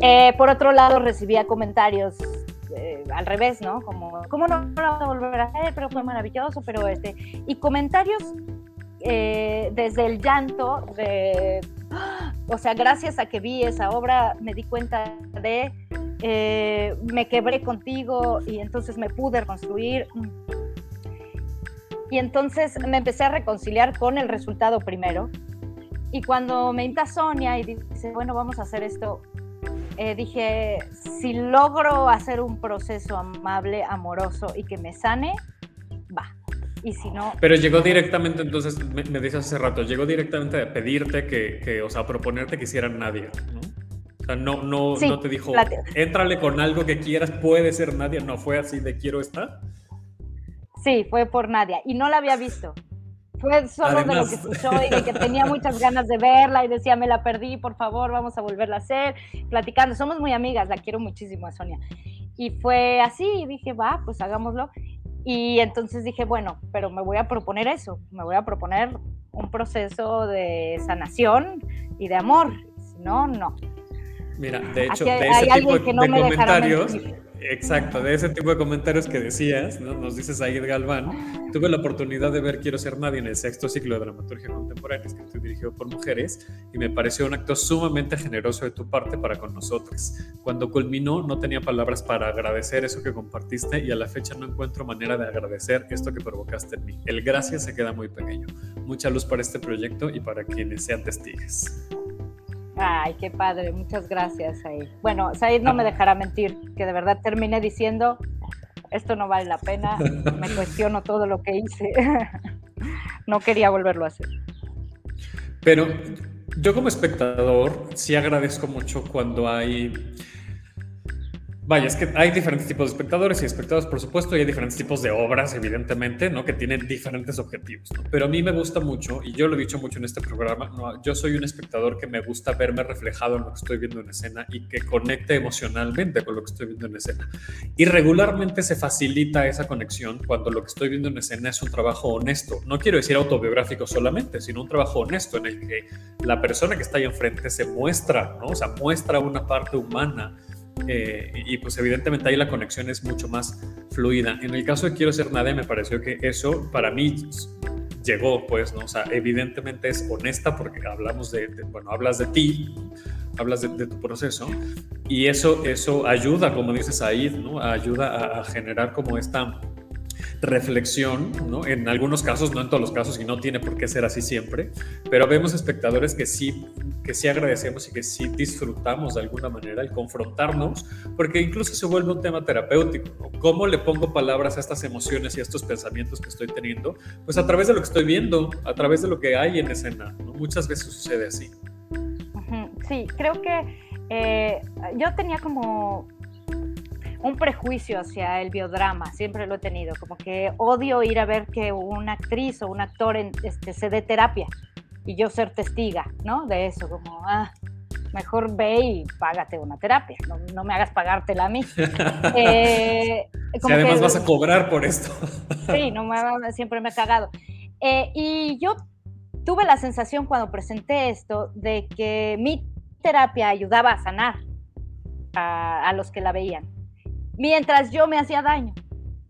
[SPEAKER 2] Eh, por otro lado, recibía comentarios eh, al revés, ¿no? Como, ¿cómo no, la voy a volver a hacer? Pero fue maravilloso, pero este... Y comentarios eh, desde el llanto de... O sea, gracias a que vi esa obra, me di cuenta de... me quebré contigo y entonces me pude reconstruir. Y entonces me empecé a reconciliar con el resultado primero. Y cuando me invita Sonia y dice, bueno, vamos a hacer esto, eh, dije, si logro hacer un proceso amable, amoroso y que me sane. Y si no...
[SPEAKER 1] Pero llegó directamente, entonces, me, me dices hace rato, llegó directamente a pedirte que, que, o sea, a proponerte que hicieran nadie, ¿no? O sea, no, no, no te dijo, éntrale con algo que quieras, puede ser nadie, no fue así de quiero estar.
[SPEAKER 2] Sí, fue por Nadia y no la había visto. Fue solo de lo que escuchó y de que tenía muchas ganas de verla y decía, me la perdí, por favor, vamos a volverla a hacer, platicando. Somos muy amigas, la quiero muchísimo a Sonia. Y fue así, y dije, va, pues hagámoslo. Y entonces dije, bueno, pero me voy a proponer eso, me voy a proponer un proceso de sanación y de amor. Si no, no.
[SPEAKER 1] Mira, de hecho, de ese tipo de, comentarios, Exacto, de ese tipo de comentarios que decías, ¿no? nos dices ahí Galván, tuve la oportunidad de ver Quiero ser nadie en el sexto ciclo de dramaturgia contemporánea, escrito y dirigido por mujeres, y me pareció un acto sumamente generoso de tu parte para con nosotros. Cuando culminó, no tenía palabras para agradecer eso que compartiste y a la fecha no encuentro manera de agradecer esto que provocaste en mí. El gracias se queda muy pequeño. Mucha luz para este proyecto y para quienes sean testigos.
[SPEAKER 2] Ay, qué padre, muchas gracias, Said. Bueno, Said no me dejará mentir, que de verdad terminé diciendo, esto no vale la pena, me cuestiono todo lo que hice, no quería volverlo a hacer.
[SPEAKER 1] Pero yo como espectador sí agradezco mucho cuando hay Vaya, es que hay diferentes tipos de espectadores y espectadores, por supuesto, y hay diferentes tipos de obras, evidentemente, ¿no? Que tienen diferentes objetivos, ¿no? Pero a mí me gusta mucho, y yo lo he dicho mucho en este programa, ¿no? Yo soy un espectador que me gusta verme reflejado en lo que estoy viendo en escena y que conecte emocionalmente con lo que estoy viendo en escena. Y regularmente se facilita esa conexión cuando lo que estoy viendo en escena es un trabajo honesto. No quiero decir autobiográfico solamente, sino un trabajo honesto en el que la persona que está ahí enfrente se muestra, ¿no? O sea, muestra una parte humana eh, y pues evidentemente ahí la conexión es mucho más fluida. En el caso de Quiero ser nadie me pareció que eso para mí llegó, pues, ¿no? O sea, evidentemente es honesta porque hablamos de, bueno, hablas de ti, hablas de, tu proceso y eso, eso ayuda, como dices ahí, ¿no? Ayuda a generar como esta reflexión, ¿no? En algunos casos, no en todos los casos, y no tiene por qué ser así siempre, pero vemos espectadores que sí, que sí agradecemos y que sí disfrutamos de alguna manera el confrontarnos, porque incluso se vuelve un tema terapéutico. ¿Cómo le pongo palabras a estas emociones y a estos pensamientos que estoy teniendo? Pues a través de lo que estoy viendo, a través de lo que hay en escena. Muchas veces sucede así.
[SPEAKER 2] Sí, creo que eh, yo tenía como un prejuicio hacia el biodrama, siempre lo he tenido, como que odio ir a ver que una actriz o un actor este, se dé terapia y yo ser testiga, ¿no? De eso, como, ah, mejor ve y págate una terapia, no, me hagas pagártela a mí.
[SPEAKER 1] eh, si además vas a cobrar por esto.
[SPEAKER 2] sí, no siempre me he cagado. Eh, y yo tuve la sensación cuando presenté esto de que mi terapia ayudaba a sanar a los que la veían mientras yo me hacía daño.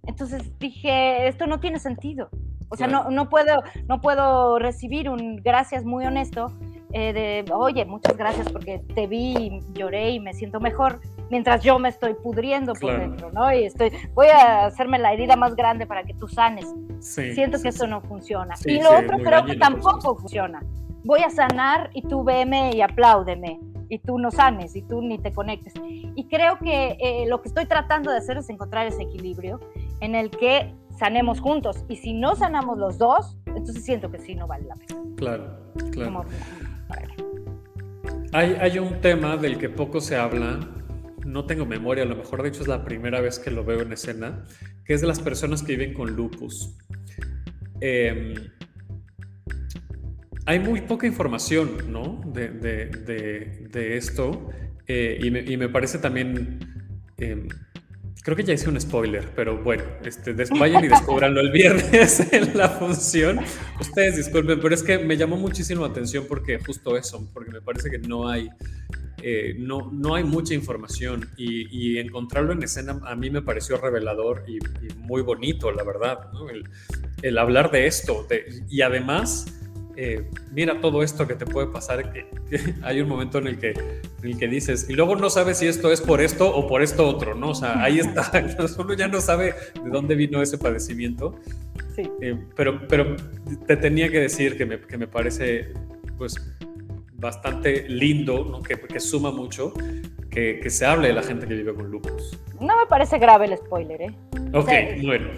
[SPEAKER 2] Entonces dije, esto no tiene sentido. O sea, no, no, puedo, no puedo recibir un gracias muy honesto eh, de, oye, muchas gracias porque te vi, lloré y me siento mejor, mientras yo me estoy pudriendo por dentro, ¿no? Y estoy, voy a hacerme la herida más grande para que tú sanes. Siento que eso no funciona. y lo otro creo que tampoco funciona. Voy a sanar y tú veme y apláudeme y tú no sanes y tú ni te conectes. Y creo que eh, lo que estoy tratando de hacer es encontrar ese equilibrio en el que sanemos juntos. Y si no sanamos los dos, entonces siento que sí no vale la pena.
[SPEAKER 1] Claro, claro. hay, hay un tema del que poco se habla, no tengo memoria, a lo mejor de hecho es la primera vez que lo veo en escena, que es de las personas que viven con lupus. Em, hay muy poca información, ¿no? De, de, esto. Eh, y, me, y, me, parece también em, Creo que ya hice un spoiler, pero bueno, este, vayan y descubranlo el viernes en la función. Ustedes disculpen, pero es que me llamó muchísimo la atención porque justo eso, porque me parece que no hay, eh, no, no hay mucha información y, encontrarlo en escena a mí me pareció revelador y, muy bonito, la verdad, el, el, hablar de esto y además eh, mira todo esto que te puede pasar, que, hay un momento en el, que, en el que dices, y luego no sabes si esto es por esto o por esto otro, ¿no? O sea, ahí está, uno ya no sabe de dónde vino ese padecimiento. Sí. Eh, pero, pero te tenía que decir que me, que me parece, pues, bastante lindo, ¿no? que, que suma mucho, que, que, se hable de la gente que vive con lupus.
[SPEAKER 2] No me parece grave el spoiler, ¿eh?
[SPEAKER 1] Ok, bueno.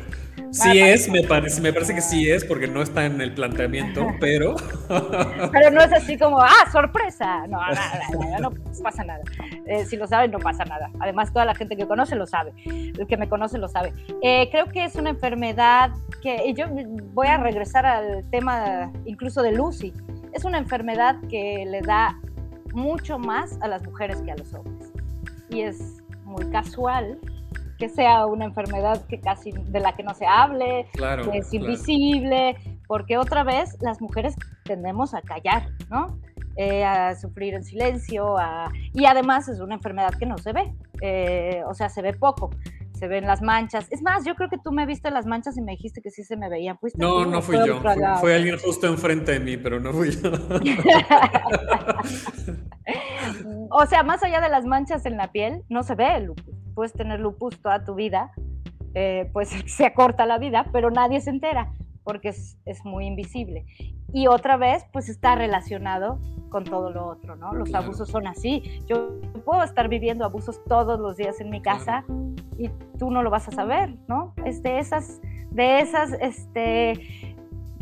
[SPEAKER 1] Sí es, me parece, me parece que sí es, porque no está en el planteamiento, pero...
[SPEAKER 2] Pero no es así como, ah, sorpresa. No, nada, nada, no pasa nada. Eh, si lo saben, no pasa nada. Además, toda la gente que conoce lo sabe. El que me conoce lo sabe. Eh, creo que es una enfermedad que, y yo voy a regresar al tema incluso de Lucy, es una enfermedad que le da mucho más a las mujeres que a los hombres. Y es muy casual que sea una enfermedad que casi de la que no se hable, que es invisible, porque otra vez las mujeres tendemos a callar, ¿no? Eh, a sufrir en silencio, y además es una enfermedad que no se ve, eh, o sea, se ve poco, se ven las manchas. Es más, yo creo que tú me viste las manchas y me dijiste que sí se me veían.
[SPEAKER 1] no, no fui yo, fue, alguien justo enfrente de mí, pero no fui yo.
[SPEAKER 2] o sea, más allá de las manchas en la piel, no se ve el lupus puedes tener lupus toda tu vida, eh, pues se acorta la vida, pero nadie se entera porque es, es, muy invisible. Y otra vez, pues está relacionado con todo lo otro, ¿no? Los abusos son así. Yo puedo estar viviendo abusos todos los días en mi casa y tú no lo vas a saber, ¿no? Es de esas, de esas, este,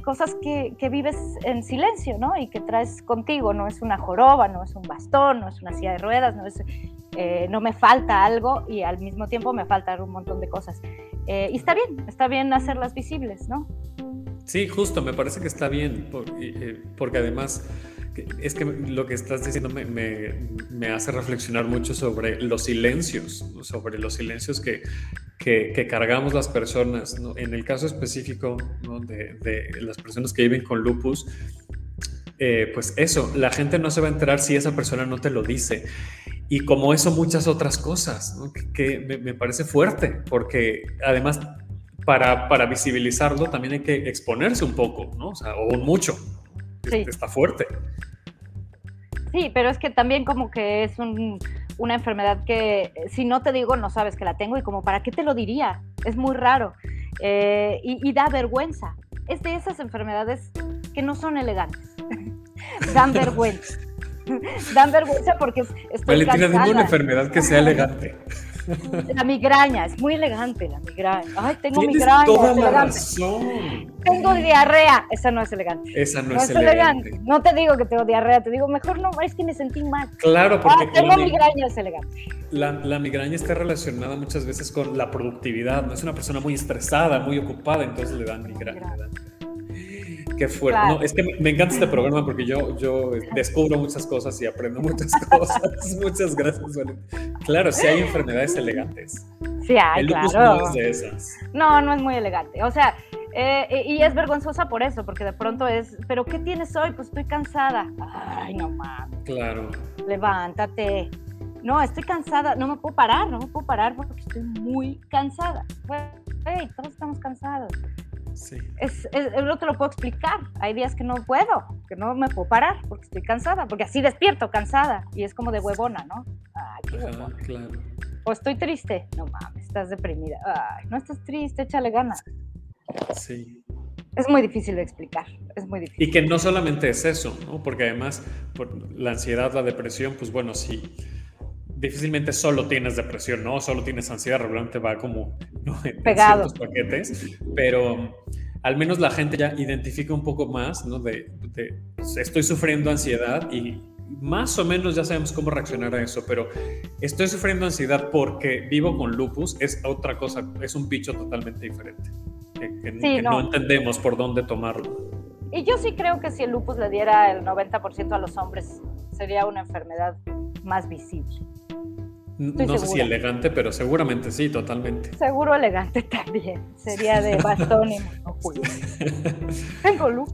[SPEAKER 2] cosas que, que, vives en silencio, ¿no? Y que traes contigo, no es una joroba, no es un bastón, no es una silla de ruedas, no es eh, no me falta algo y al mismo tiempo me faltan un montón de cosas. Eh, y está bien, está bien hacerlas visibles, ¿no?
[SPEAKER 1] Sí, justo, me parece que está bien, eh, porque además es que lo que estás diciendo me, hace reflexionar mucho sobre los silencios, sobre los silencios que, que, cargamos las personas. En el caso específico de, las personas que viven con lupus, pues eso, la gente no se va a enterar si esa persona no te lo dice. Y como eso muchas otras cosas, que, me, parece fuerte, porque además para, para, visibilizarlo también hay que exponerse un poco, ¿no? O sea, o mucho. Sí. Está fuerte.
[SPEAKER 2] Sí, pero es que también como que es una enfermedad que si no te digo no sabes que la tengo y como para qué te lo diría, es muy raro eh, y, y da vergüenza. Es de esas enfermedades que no son elegantes, dan vergüenza. Dan vergüenza porque estoy
[SPEAKER 1] Valentina, dime una enfermedad que sea elegante.
[SPEAKER 2] La migraña, es muy elegante la migraña. Ay, tengo migraña. Toda la razón. Tengo diarrea, esa no es elegante.
[SPEAKER 1] Esa no, es, elegante.
[SPEAKER 2] No te digo que tengo diarrea, te digo, mejor no, es que me sentí mal.
[SPEAKER 1] Claro, porque.
[SPEAKER 2] Ah, tengo migraña, es elegante.
[SPEAKER 1] La, la, migraña está relacionada muchas veces con la productividad, no es una persona muy estresada, muy ocupada, entonces le dan migraña. Qué fuerte. No, es que me encanta este programa porque yo, yo descubro muchas cosas y aprendo muchas cosas. Muchas gracias, Claro, sí hay enfermedades elegantes.
[SPEAKER 2] Sí hay, claro. No es de esas. No, no es muy elegante. O sea, eh, y es vergonzosa por eso, porque de pronto es, ¿pero qué tienes hoy? Pues estoy cansada. Ay, no mames.
[SPEAKER 1] Claro.
[SPEAKER 2] Levántate. No, estoy cansada, no me puedo parar, no me puedo parar porque estoy muy cansada. Hey, todos estamos cansados Sí. Es, no te lo puedo explicar. Hay días que no puedo, que no me puedo parar porque estoy cansada, porque así despierto cansada y es como de huevona, ¿no? Ay, qué huevona. claro. O estoy triste. No mames, estás deprimida. Ay, no estás triste, échale ganas. Sí. Es muy difícil de explicar, es muy difícil.
[SPEAKER 1] Y que no solamente es eso, ¿no? Porque además, por la ansiedad, la depresión, pues bueno, sí difícilmente solo tienes depresión, ¿no? Solo tienes ansiedad, regularmente va como en, Pegado. ciertos paquetes, pero al menos la gente ya identifica un poco más, ¿no? De, pues, estoy sufriendo ansiedad y más o menos ya sabemos cómo reaccionar a eso, pero estoy sufriendo ansiedad porque vivo con lupus, es otra cosa, es un bicho totalmente diferente, que, no. entendemos por dónde tomarlo.
[SPEAKER 2] Y yo sí creo que si el lupus le diera el 90% a los hombres, sería una enfermedad más visible
[SPEAKER 1] no sé si elegante, pero seguramente sí, totalmente.
[SPEAKER 2] Seguro elegante también. Sería de bastón y Tengo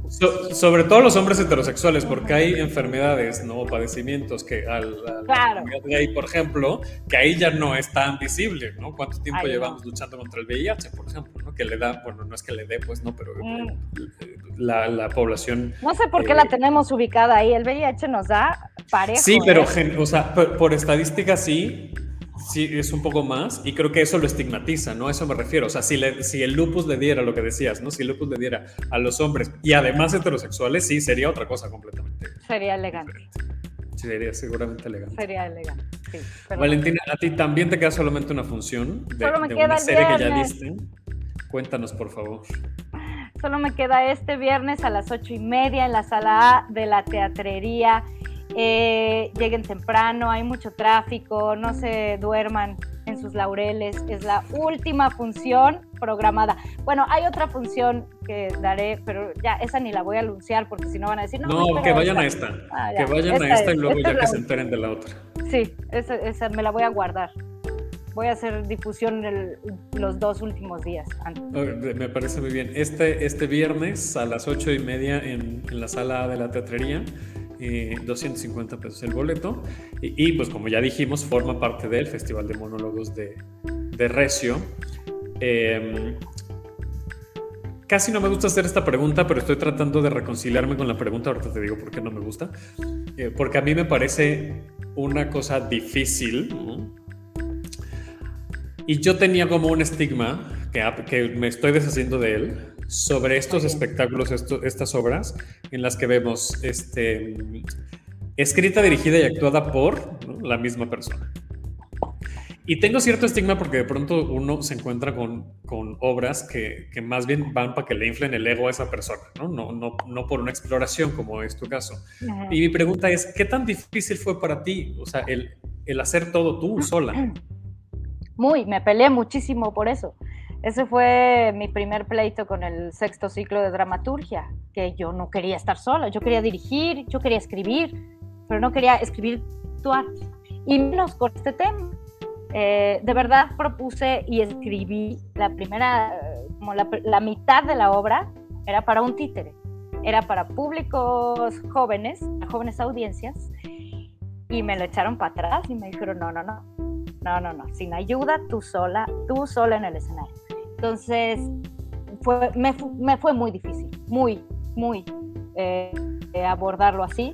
[SPEAKER 1] sobre todo los hombres heterosexuales, porque hay enfermedades, ¿no? Padecimientos que al,
[SPEAKER 2] claro.
[SPEAKER 1] gay, por ejemplo, que ahí ya no es tan visible, ¿no? ¿Cuánto tiempo llevamos luchando contra el VIH, por ejemplo, ¿no? Que le da, bueno, no es que le dé, pues no, pero mm. La, la, población.
[SPEAKER 2] No sé por qué la eh, tenemos ubicada ahí. El VIH nos da parejo.
[SPEAKER 1] Sí, pero, ¿eh? o sea, por estadística sí, Sí, es un poco más y creo que eso lo estigmatiza, ¿no? A eso me refiero. O sea, si, si el lupus le diera lo que decías, ¿no? Si el lupus le diera a los hombres y además heterosexuales, sí, sería otra cosa completamente.
[SPEAKER 2] Sería elegante.
[SPEAKER 1] Sí, sería seguramente elegante.
[SPEAKER 2] Sería elegante, sí.
[SPEAKER 1] Valentina, a ti también te queda solamente una función de, una serie que ya viste. Cuéntanos, por favor.
[SPEAKER 2] Solo me queda este viernes a las ocho y media en la sala A de la teatrería. Eh, lleguen temprano, hay mucho tráfico, no se duerman en sus laureles, es la última función programada. Bueno, hay otra función que daré, pero ya esa ni la voy a anunciar porque si no van a decir, no,
[SPEAKER 1] no que vayan a esta, ah, que vayan a esta y luego ya que se enteren de la otra.
[SPEAKER 2] Sí, esa, me la voy a guardar voy a hacer difusión los dos últimos días.
[SPEAKER 1] Me parece muy bien. Este, este viernes a las ocho y media en, en la sala de la teatrería 250 eh, pesos el boleto. Y, pues como ya dijimos, forma parte del Festival de Monólogos de, de Recio. Em, casi no me gusta hacer esta pregunta, pero estoy tratando de reconciliarme con la pregunta. Ahorita te digo por qué no me gusta. Eh, porque a mí me parece una cosa difícil. Y yo tenía como un estigma que, que me estoy deshaciendo de él sobre estos espectáculos, estas obras en las que vemos este, escrita, dirigida y actuada por la misma persona. Y tengo cierto estigma porque de pronto uno se encuentra con, con obras que, que, más bien van para que le inflen el ego a esa persona, ¿no? No, no, no por una exploración como es tu caso. Y mi pregunta es, ¿qué tan difícil fue para ti? O sea, el, el hacer todo tú sola.
[SPEAKER 2] Muy, me peleé muchísimo por eso. Ese fue mi primer pleito con el sexto ciclo de dramaturgia, que yo no quería estar sola, yo quería dirigir, yo quería escribir, pero no quería escribir actuar, y menos con este tema. Eh, de verdad propuse y escribí la primera, como la, la mitad de la obra era para un títere, era para públicos jóvenes, jóvenes audiencias, y me lo echaron para atrás y me dijeron, no, no, no, no, no, no, sin ayuda, tú sola, tú sola en el escenario. Entonces, fue, me, fue muy difícil, muy, muy eh, abordarlo así.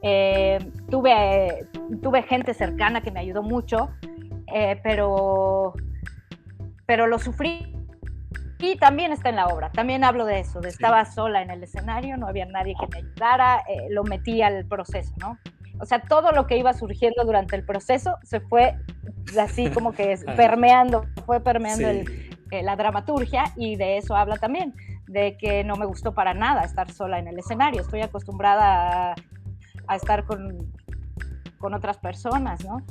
[SPEAKER 2] Eh, tuve, tuve gente cercana que me ayudó mucho, eh, pero, pero lo sufrí y también está en la obra, también hablo de eso, de estaba sola en el escenario, no había nadie que me ayudara, lo metí al proceso, ¿no? O sea, todo lo que iba surgiendo durante el proceso se fue así como que permeando, fue permeando el, eh, la dramaturgia y de eso habla también, de que no me gustó para nada estar sola en el escenario, estoy acostumbrada a, estar con, con, otras personas, ¿no?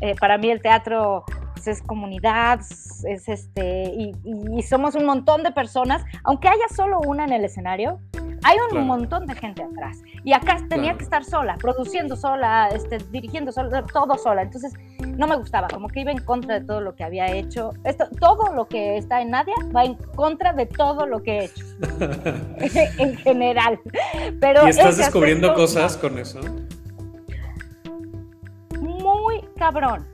[SPEAKER 2] Eh, para mí el teatro pues, es comunidad, es este, y, y, somos un montón de personas, aunque haya solo una en el escenario, hay un montón de gente atrás. Y acá tenía que estar sola, produciendo sola, este, dirigiendo sola, todo sola. Entonces, no me gustaba, como que iba en contra de todo lo que había hecho. Esto, todo lo que está en Nadia va en contra de todo lo que he hecho. en general. Pero
[SPEAKER 1] ¿Y estás descubriendo cosas con eso?
[SPEAKER 2] Muy cabrón.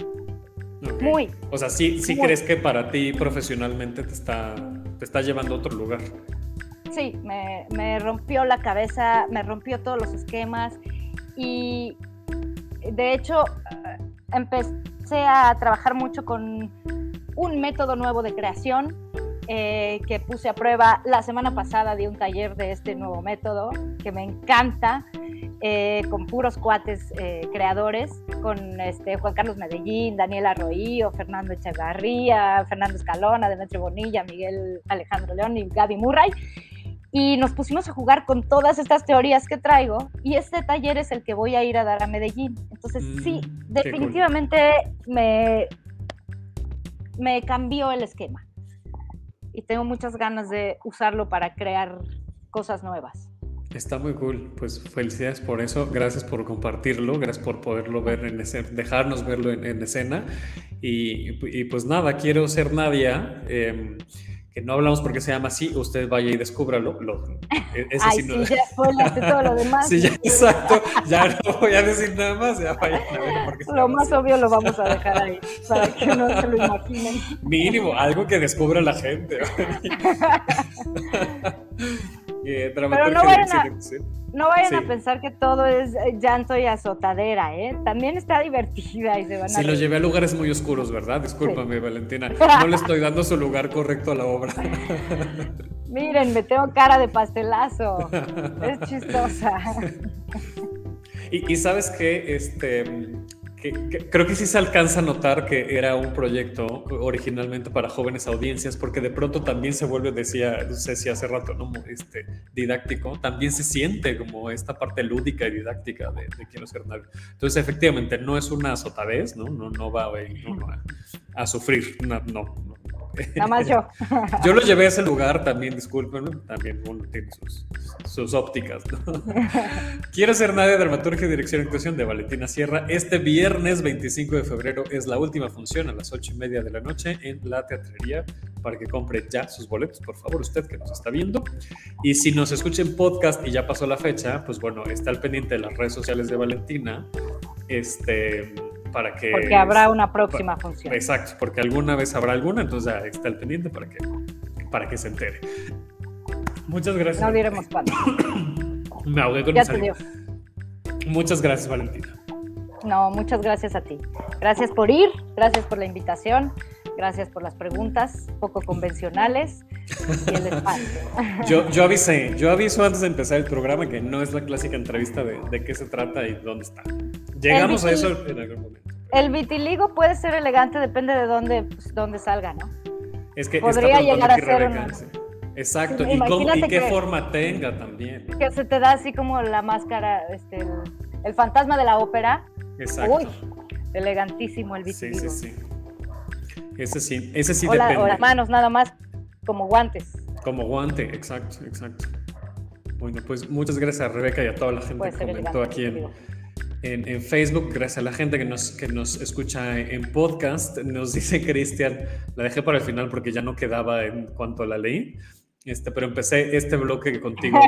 [SPEAKER 2] Muy.
[SPEAKER 1] O sea, sí, sí crees que para ti profesionalmente te está, te está llevando a otro lugar.
[SPEAKER 2] Sí, me, rompió la cabeza, me rompió todos los esquemas y de hecho empecé a trabajar mucho con un método nuevo de creación eh, que puse a prueba la semana pasada de un taller de este nuevo método que me encanta, eh, con puros cuates eh, creadores, con este, Juan Carlos Medellín, Daniel Arroyo, Fernando Echevarría, Fernando Escalona, Demetrio Bonilla, Miguel Alejandro León y Gaby Murray. Y nos pusimos a jugar con todas estas teorías que traigo y este taller es el que voy a ir a dar a Medellín. Entonces sí, mm, definitivamente me, me cambió el esquema y tengo muchas ganas de usarlo para crear cosas nuevas.
[SPEAKER 1] Está muy cool, pues felicidades por eso, gracias por compartirlo, gracias por poderlo ver en escena, dejarnos verlo en, escena y, pues nada, quiero ser Nadia. Eh, que no hablamos porque se llama así, usted vaya y descúbralo. Lo,
[SPEAKER 2] ese Ay, sí, no... ya todo lo demás.
[SPEAKER 1] sí, ya, exacto, ya no voy a decir nada más, ya vayan a ver
[SPEAKER 2] porque Lo más obvio lo vamos a dejar ahí, para que no se lo imaginen.
[SPEAKER 1] Mínimo, algo que descubra la gente.
[SPEAKER 2] Pero no vayan a... No vayan a pensar que todo es eh, llanto y azotadera, ¿eh? También está divertida y se van a...
[SPEAKER 1] Sí, lo llevé a lugares muy oscuros, ¿verdad? Discúlpame, Valentina. No le estoy dando su lugar correcto a la obra.
[SPEAKER 2] Miren, me tengo cara de pastelazo. Es chistosa.
[SPEAKER 1] Y, y sabes que este creo que sí se alcanza a notar que era un proyecto originalmente para jóvenes audiencias, porque de pronto también se vuelve, decía Ceci hace rato, ¿no? este, didáctico, también se siente como esta parte lúdica y didáctica de, Quiero ser. Entonces, efectivamente, no es una azotadez, ¿no? No, no va a, a, sufrir, no, no,
[SPEAKER 2] Nada más yo.
[SPEAKER 1] yo lo llevé a ese lugar también, disculpen, también uno tiene sus, ópticas. Quiero ser nadie, dramaturgia y dirección y actuación de Valentina Sierra. Este viernes 25 de febrero es la última función a las 8 y media de la noche en la teatrería para que compre ya sus boletos, por favor, usted que nos está viendo. Y si nos escucha en podcast y ya pasó la fecha, pues bueno, está al pendiente de las redes sociales de Valentina. Este para que...
[SPEAKER 2] Porque habrá una próxima función.
[SPEAKER 1] Exacto, porque alguna vez habrá alguna, entonces ya está el pendiente para que, para que se entere. Muchas gracias.
[SPEAKER 2] No diremos cuándo.
[SPEAKER 1] Me ahogué con ya te Muchas gracias, Valentina.
[SPEAKER 2] No, muchas gracias a ti. Gracias por ir, gracias por la invitación, gracias por las preguntas poco convencionales y el espacio.
[SPEAKER 1] Yo, yo avisé, yo aviso antes de empezar el programa que no es la clásica entrevista de, de qué se trata y dónde está. Llegamos a eso en algún momento.
[SPEAKER 2] El vitiligo puede ser elegante, depende de dónde, pues, dónde salga, ¿no?
[SPEAKER 1] Es que podría llegar a ser una... Exacto, y, qué forma tenga también.
[SPEAKER 2] Que se te da así como la máscara, este, el, fantasma de la ópera. Exacto. Uy, elegantísimo el vitiligo.
[SPEAKER 1] Sí, sí, sí. Ese sí, ese sí depende.
[SPEAKER 2] o las manos nada más, como guantes.
[SPEAKER 1] Como guante, exacto, exacto. Bueno, pues muchas gracias a Rebeca y a toda la gente que comentó aquí en, en, Facebook, gracias a la gente que nos, que nos escucha en podcast. Nos dice Cristian, la dejé para el final porque ya no quedaba en cuanto a la ley. Este, pero empecé este bloque contigo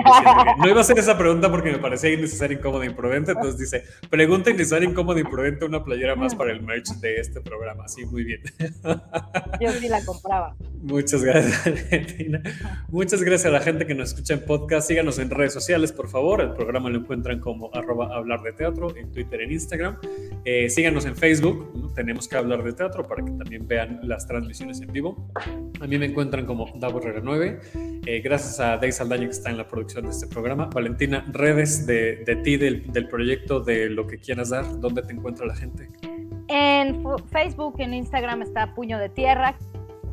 [SPEAKER 1] no iba a hacer esa pregunta porque me parecía innecesaria, incómoda e imprudente. Entonces dice: Pregunta innecesaria, incómoda e imprudente, una playera más para el merch de este programa. Sí, muy bien.
[SPEAKER 2] Yo sí la compraba.
[SPEAKER 1] Muchas gracias, Argentina. Muchas gracias a la gente que nos escucha en podcast. Síganos en redes sociales, por favor. El programa lo encuentran como arroba hablar de teatro en Twitter, en Instagram. Eh, síganos en Facebook. Tenemos que hablar de teatro para que también vean las transmisiones en vivo. A mí me encuentran como Davo Herrera 9. Eh, gracias a Dave Saldaña que está en la producción de este programa. Valentina, redes de, de ti, del, del, proyecto, de lo que quieras dar, ¿dónde te encuentra la gente?
[SPEAKER 2] En Facebook, en Instagram está Puño de Tierra,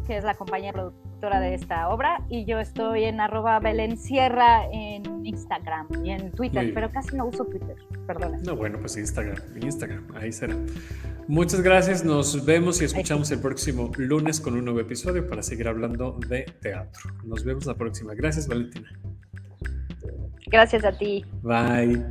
[SPEAKER 2] que es la compañía productora de esta obra, y yo estoy en arroba Belén Sierra en Instagram y en Twitter, pero casi no uso Twitter, perdón.
[SPEAKER 1] No, bueno, pues Instagram, Instagram, ahí será. Muchas gracias, nos vemos y escuchamos el próximo lunes con un nuevo episodio para seguir hablando de teatro. Nos vemos la próxima. Gracias, Valentina.
[SPEAKER 2] Gracias a ti.
[SPEAKER 1] Bye.